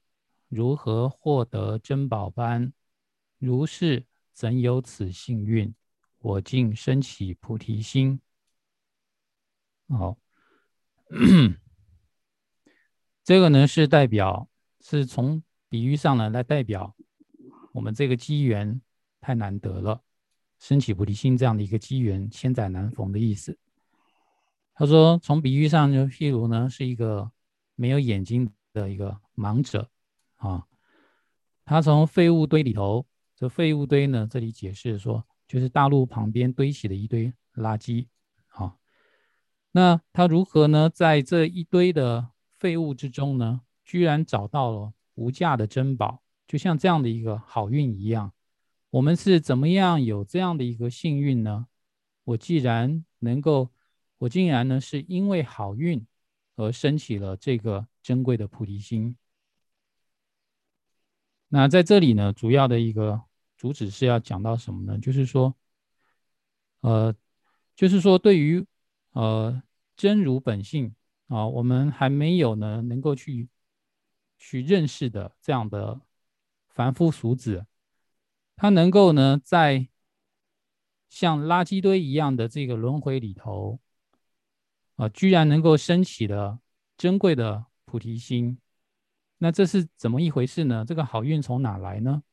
如何获得珍宝般，如是怎有此幸运？我竟生起菩提心。好。[COUGHS] 这个呢是代表，是从比喻上呢来代表我们这个机缘太难得了，升起菩提心这样的一个机缘千载难逢的意思。他说，从比喻上就譬如呢是一个没有眼睛的一个盲者啊，他从废物堆里头，这废物堆呢这里解释说就是大陆旁边堆起的一堆垃圾啊。那他如何呢？在这一堆的废物之中呢，居然找到了无价的珍宝，就像这样的一个好运一样。我们是怎么样有这样的一个幸运呢？我既然能够，我竟然呢是因为好运而升起了这个珍贵的菩提心。那在这里呢，主要的一个主旨是要讲到什么呢？就是说，呃，就是说对于。呃，真如本性啊，我们还没有呢，能够去去认识的这样的凡夫俗子，他能够呢，在像垃圾堆一样的这个轮回里头，啊，居然能够升起的珍贵的菩提心，那这是怎么一回事呢？这个好运从哪来呢？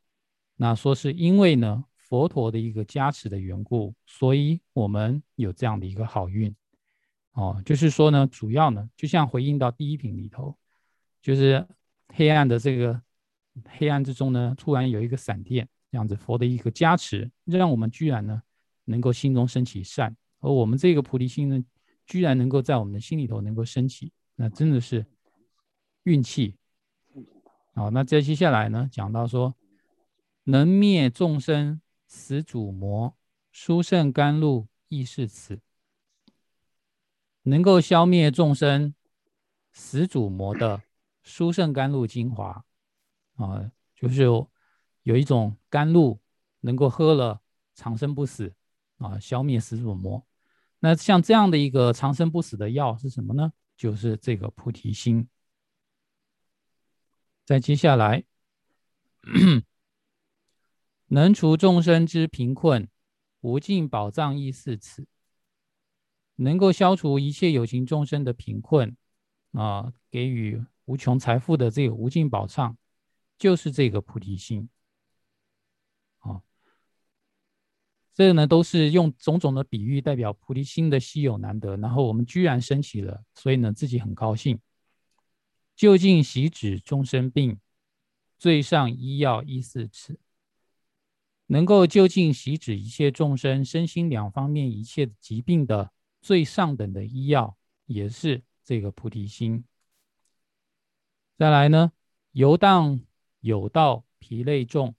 那说是因为呢，佛陀的一个加持的缘故，所以我们有这样的一个好运。哦，就是说呢，主要呢，就像回应到第一品里头，就是黑暗的这个黑暗之中呢，突然有一个闪电，这样子佛的一个加持，让我们居然呢能够心中升起善，而我们这个菩提心呢，居然能够在我们的心里头能够升起，那真的是运气。好，那再接下来呢，讲到说，能灭众生死主魔，殊胜甘露亦是此。能够消灭众生死主魔的殊胜甘露精华啊，就是有一种甘露能够喝了长生不死啊，消灭死主魔。那像这样的一个长生不死的药是什么呢？就是这个菩提心。再接下来，[CLEARS THROAT] 能除众生之贫困，无尽宝藏亦是此。能够消除一切有情众生的贫困啊，给予无穷财富的这个无尽宝藏，就是这个菩提心。这个呢，都是用种种的比喻代表菩提心的稀有难得，然后我们居然升起了，所以呢，自己很高兴。就近习止终身病，最上医药医四次，能够就近习止一切众生身心两方面一切疾病的最上等的医药，也是这个菩提心。再来呢，游荡有道疲累重，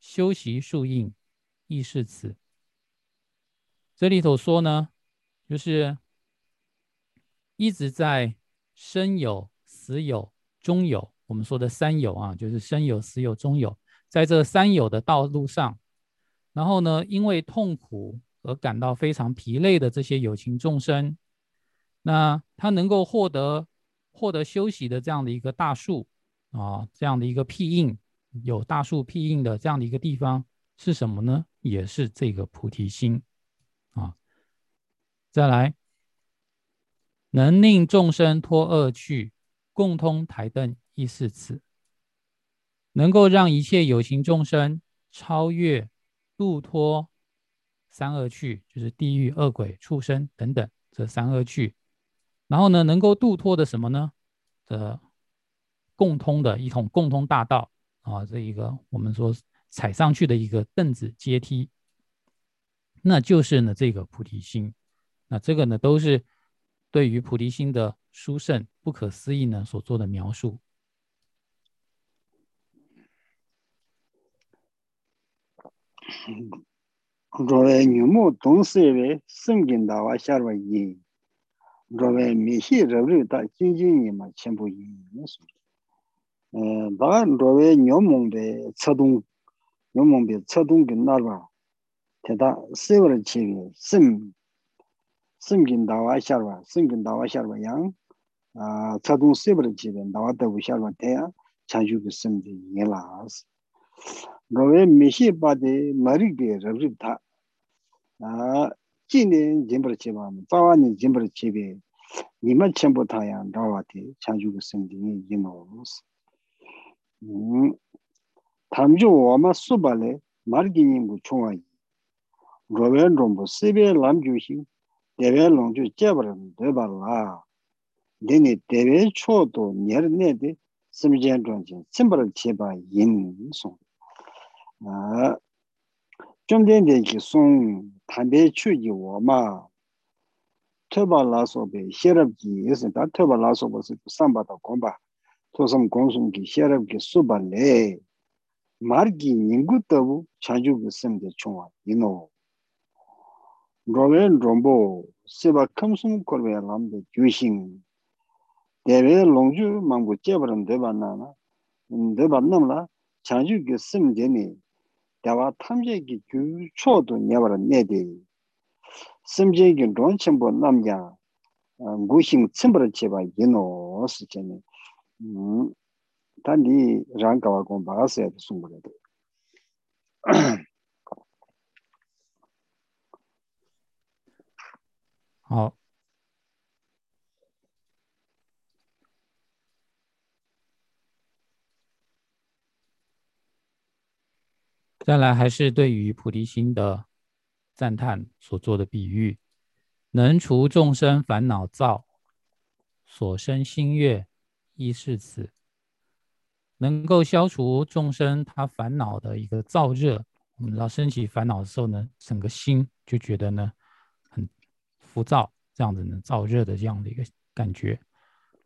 修习数应。意识词。这里头说呢，就是一直在生有、死有、终有，我们说的三有啊，就是生有、死有、终有，在这三有的道路上，然后呢，因为痛苦而感到非常疲累的这些有情众生，那他能够获得获得休息的这样的一个大树啊，这样的一个庇应，有大树庇应的这样的一个地方是什么呢？也是这个菩提心啊，再来能令众生脱恶趣，共通台灯亦是此，能够让一切有情众生超越度脱三恶趣，就是地狱、恶鬼、畜生等等这三恶趣，然后呢，能够度脱的什么呢？的共通的一统共通大道啊，这一个我们说。踩上去的一个凳子阶梯，那就是呢这个菩提心。那这个呢都是对于菩提心的殊胜不可思议呢所做的描述。若为女目懂思为圣经大话下了因，若为密系热热大精进你嘛全部因。嗯，把若为女目的策动。 요몽비 차동기 나라 대다 세월 지기 심 심긴 나와 샤르와 심긴 나와 샤르와 양아 차동 세월 지기 나와 더 샤르와 대야 자주기 심디 예라스. 로에 미시 바데 마리게 러브타 아 진네 짐버 지만 빠와니 짐버 지비 니마 첨부 타야 나와티 자주기 심디 예마스. 음 xerab ki yisi ta toba la sobe samba ta gomba tosam gongsong ki xerab ki subale margi nyingu tabu chanju gu semde chungwa ino. Rowe rombo seba kamsum korwe lamde gyushing. Dewe longju mangbu jebaran deba nana, deba namla chanju gu semde ni dewa tamze ki gyu chodo nyabara nede. Semje ki ronchenbo namya ngushing tsimbara cheba ino si chene. 단디 랑가와 공 바 세 숨부레도 好，再来还是对于菩提心的赞叹所做的比喻，能除众生烦恼躁，所生心悦，亦是此。能够消除众生他烦恼的一个燥热，我们知道升起烦恼的时候呢，整个心就觉得呢很浮躁，这样子呢燥热的这样的一个感觉，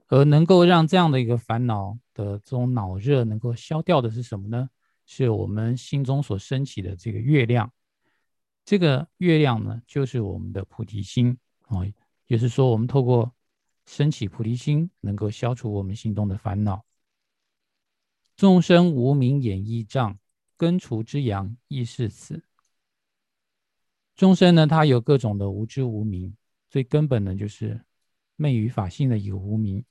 而能够让这样的一个烦恼的这种脑热能够消掉的是什么呢？是我们心中所升起的这个月亮。这个月亮呢，就是我们的菩提心啊，也是说我们透过升起菩提心，能够消除我们心中的烦恼。众生无明眼翳障，根除之阳亦是此。众生呢，他有各种的无知无明，最根本的就是昧于法性的一个无明。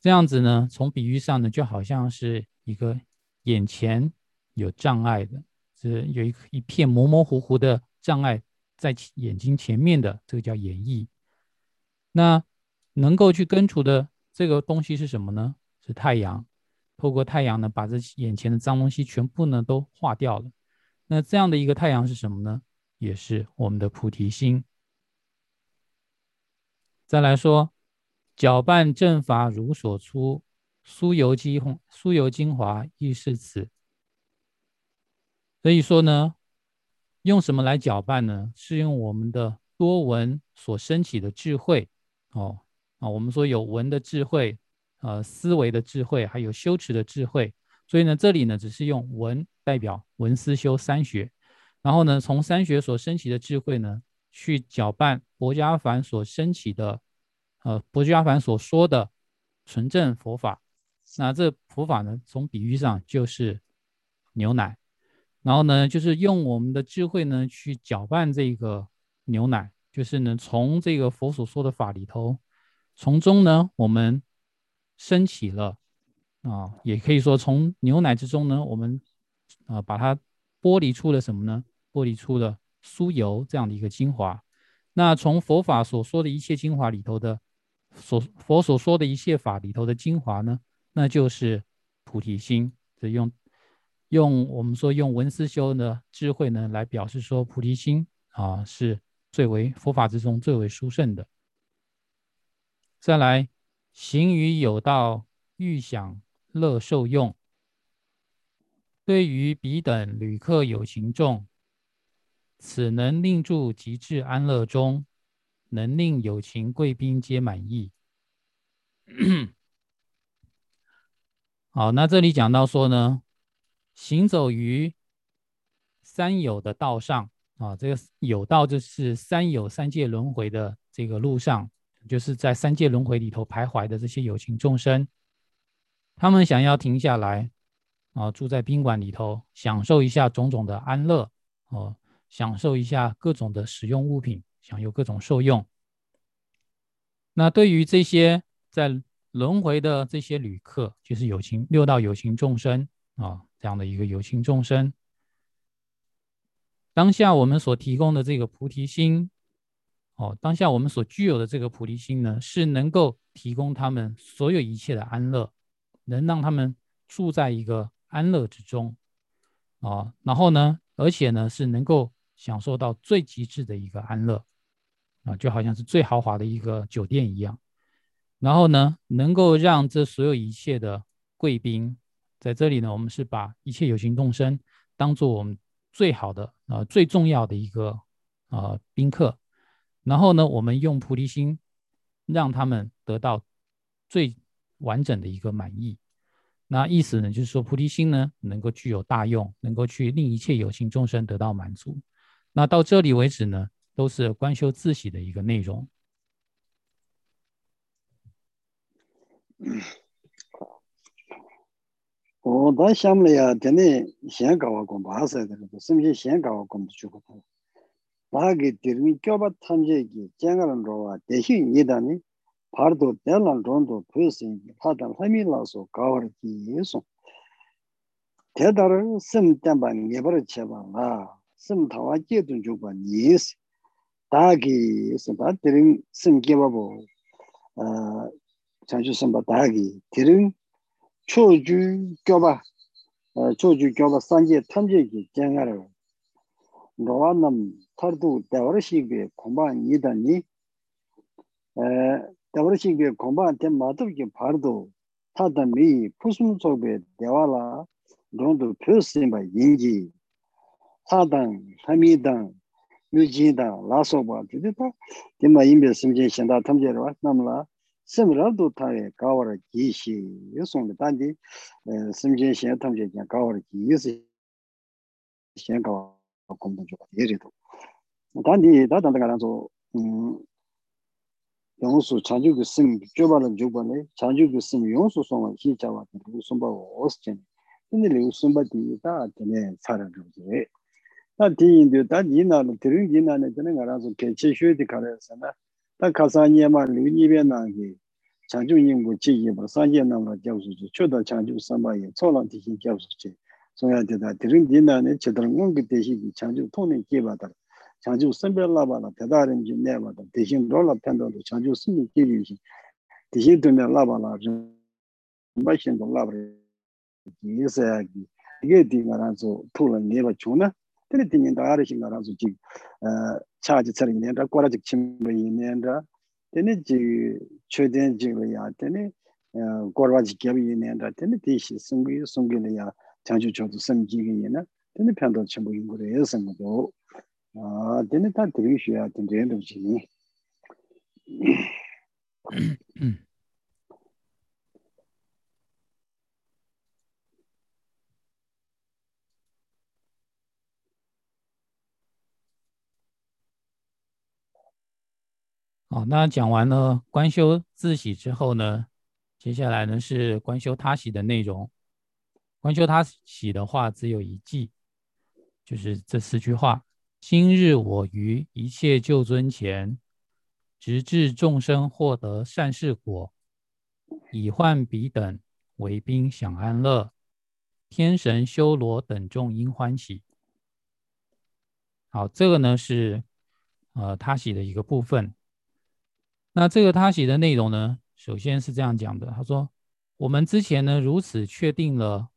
这样子呢，从比喻上呢，就好像是一个眼前有障碍的。是有一一片模模糊糊的障碍在眼睛前面的，这个叫眼翳。那能够去根除的这个东西是什么呢？是太阳。透过太阳呢，把这眼前的脏东西全部呢都化掉了。那这样的一个太阳是什么呢？也是我们的菩提心。再来说，搅拌正法如所出，酥油精酥油精华亦是此。所以说呢，用什么来搅拌呢？是用我们的多闻所升起的智慧哦啊，我们说有闻的智慧，呃，思维的智慧，还有修持的智慧。所以呢，这里呢只是用文代表文思修三学，然后呢，从三学所升起的智慧呢，去搅拌薄伽梵所升起的，呃，薄伽梵所说的纯正佛法。那这佛法呢，从比喻上就是牛奶。然后呢，就是用我们的智慧呢去搅拌这个牛奶，就是呢从这个佛所说的法里头，从中呢我们升起了啊，也可以说从牛奶之中呢，我们啊把它剥离出了什么呢？剥离出了酥油这样的一个精华。那从佛法所说的一切精华里头的所佛所说的一切法里头的精华呢，那就是菩提心，这用。用我们说用文思修的智慧呢，来表示说菩提心啊，是最为佛法之中最为殊胜的。再来，行于有道，欲享乐受用。对于彼等旅客有情众，此能令住极致安乐中，能令有情贵宾皆满意。[COUGHS] 好，那这里讲到说呢。行走于三有的道上啊，这个有道就是三有三界轮回的这个路上，就是在三界轮回里头徘徊的这些有情众生，他们想要停下来啊，住在宾馆里头，享受一下种种的安乐哦，享受一下各种的使用物品，享有各种受用。那对于这些在轮回的这些旅客，就是有情六道有情众生啊。这样的一个有情众生，当下我们所提供的这个菩提心，哦，当下我们所具有的这个菩提心呢，是能够提供他们所有一切的安乐，能让他们住在一个安乐之中，啊，然后呢，而且呢，是能够享受到最极致的一个安乐，啊，就好像是最豪华的一个酒店一样，然后呢，能够让这所有一切的贵宾。在这里呢，我们是把一切有情众生当做我们最好的啊最重要的一个啊宾客，然后呢，我们用菩提心让他们得到最完整的一个满意。那意思呢，就是说菩提心呢能够具有大用，能够去令一切有情众生得到满足。那到这里为止呢，都是观修自喜的一个内容。[COUGHS] 我到想了呀，真的先搞个公巴噻，这个是不是先搞个公就 나게 데르미 껴바 탐제기 쟁가는 로와 대신 예다니 바르도 델란 론도 페신 하단 하밀라소 가워기 예소 대다른 심담반 예버를 제방아 심타와 제든 주관 예스. 다기 심바 데르미 심게바보. 아 자주 심바 다기 데르미 초주 껴바 초주 껴바 산제 탐제기 쟁가를 로와남 tardu dawarashigwe kumbha nidani dawarashigwe kumbha ten matabki pardu tata mii pusum tsokwe dewala rondu pyosimba yingi tadang, hamidang, myujindang, lasokwa dhidita dima yinbe simchen shenda tamjerwa namla simrabdu tawe kawara gishi yosongli tandi simchen shenda tamjerwa kawara gishi shen kawara kumbu chukwa yerido 단디 다단가라서 음 용수 자주그 심 좁아는 좁아네 자주그 심 용수 송은 희자와 그 송바 오스첸 근데 레우 송바디 다 되네 사람들이 다 디인데 다 니나는 들은 니나는 되는 거라서 개체 쉬디 가래서나 다 가사니에마 류니베나게 자주 인부 지예 뭐 산제나가 잡수지. 초다 자주 삼바에 초란티 잡수지. 소야되다 들은 니나는 제대로 온 그때 히 자주 통에 기바다 장주 선별라바나 대다른 좀 내마다 대신 돌아 편도도 장주 선별 길이지 대신 되면 라바나 좀 마신 돌아버 예사기 이게 디가라서 풀은 내가 주나 근데 되는 다르신 거라서 지 차지 차리 내가 꼬라지 침이 내가 되는 지 최된 지야 되는 꼬라지 겹이 내가 되는 대신 승기 승기는 야 장주 저도 섬기기에는 되는 편도 전부 인구를 해서 뭐 啊，今天他读一书啊，今天读什嗯？好，那讲完了官修自喜之后呢，接下来呢是官修他喜的内容。官修他喜的话，只有一句，就是这四句话。今日我于一切救尊前，直至众生获得善事果，以患彼等为宾享安乐，天神修罗等众应欢喜。好，这个呢是呃他喜的一个部分。那这个他写的内容呢，首先是这样讲的。他说：“我们之前呢，如此确定了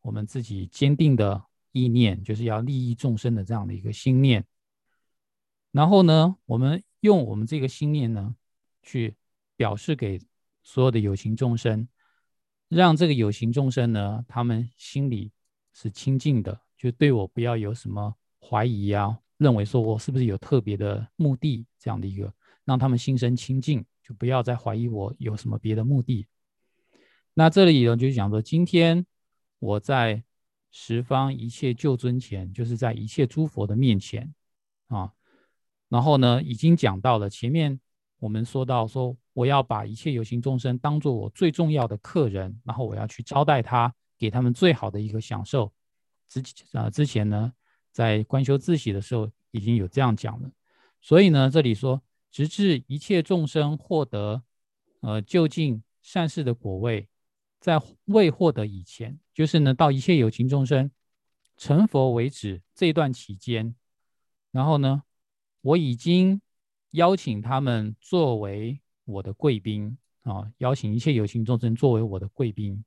我们自己坚定的意念，就是要利益众生的这样的一个心念。然后呢，我们用我们这个心念呢，去表示给所有的有情众生，让这个有情众生呢，他们心里是清净的，就对我不要有什么怀疑啊，认为说我是不是有特别的目的这样的一个。”让他们心生清净，就不要再怀疑我有什么别的目的。那这里呢，就讲说，今天我在十方一切救尊前，就是在一切诸佛的面前啊。然后呢，已经讲到了前面我们说到说，我要把一切有情众生当做我最重要的客人，然后我要去招待他，给他们最好的一个享受。之啊之前呢，在观修自喜的时候已经有这样讲了。所以呢，这里说。直至一切众生获得，呃，就近善事的果位，在未获得以前，就是呢，到一切有情众生成佛为止这段期间，然后呢，我已经邀请他们作为我的贵宾啊，邀请一切有情众生作为我的贵宾，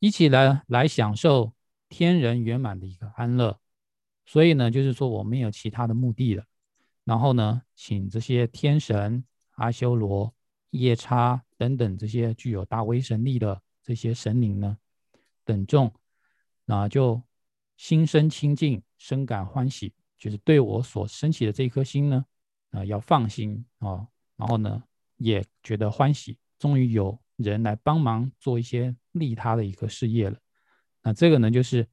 一起来来享受天人圆满的一个安乐。所以呢，就是说我没有其他的目的了。然后呢，请这些天神、阿修罗、夜叉等等这些具有大威神力的这些神灵呢，等众，那就心生清净，深感欢喜，就是对我所升起的这一颗心呢，啊，要放心啊。然后呢，也觉得欢喜，终于有人来帮忙做一些利他的一个事业了。那这个呢，就是。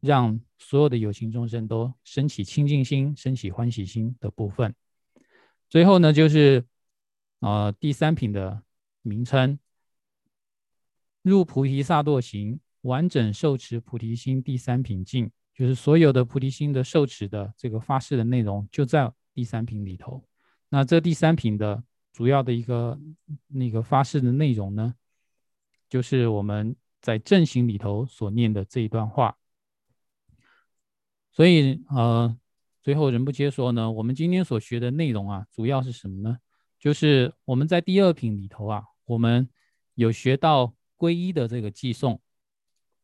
让所有的有情众生都升起清净心、升起欢喜心的部分。最后呢，就是呃第三品的名称——入菩提萨埵行，完整受持菩提心第三品境，就是所有的菩提心的受持的这个发誓的内容就在第三品里头。那这第三品的主要的一个那个发誓的内容呢，就是我们在正行里头所念的这一段话。所以，呃，最后人不接说呢，我们今天所学的内容啊，主要是什么呢？就是我们在第二品里头啊，我们有学到皈依的这个寄诵，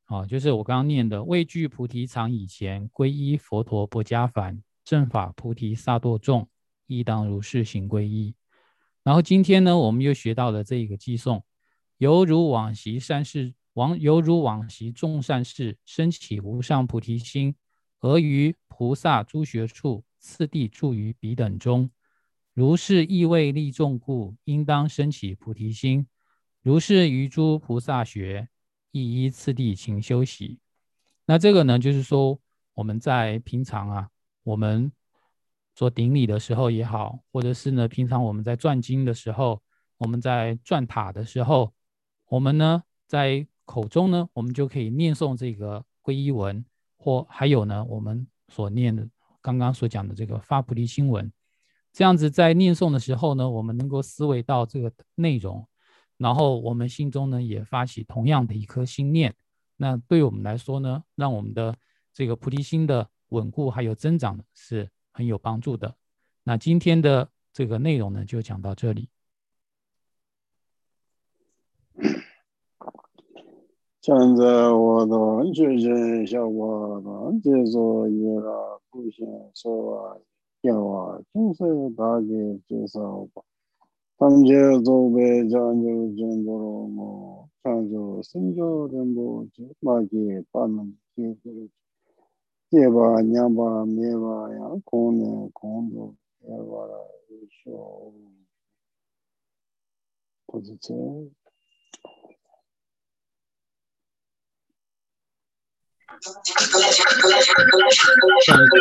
啊，就是我刚刚念的“畏惧菩提场以前，皈依佛陀不加凡，正法菩提萨埵众，亦当如是行皈依”。然后今天呢，我们又学到了这一个寄诵，犹如往昔善事，往犹如往昔众善事，升起无上菩提心。而于菩萨诸学处，次第住于彼等中。如是意味利众故，应当生起菩提心。如是于诸菩萨学，亦依次第勤修习。那这个呢，就是说我们在平常啊，我们做顶礼的时候也好，或者是呢，平常我们在转经的时候，我们在转塔的时候，我们呢在口中呢，我们就可以念诵这个皈依文，或还有呢，我们所念的刚刚所讲的这个发菩提心文。这样子在念诵的时候呢，我们能够思维到这个内容，然后我们心中呢也发起同样的一颗心念，那对我们来说呢，让我们的这个菩提心的稳固还有增长是很有帮助的。那今天的这个内容呢，就讲到这里。[COUGHS] 现在我的确认效果的接受一个不行说 kiawa, chungse dhagi chesa opa. Tamje zobe janjo jengoro mo, chanjo simjo renbo che, magi panam che kuru che. Kyeba, nyamba, meba ya, kone, kondo, kyeba ra, isho, kuzi che. Thank you.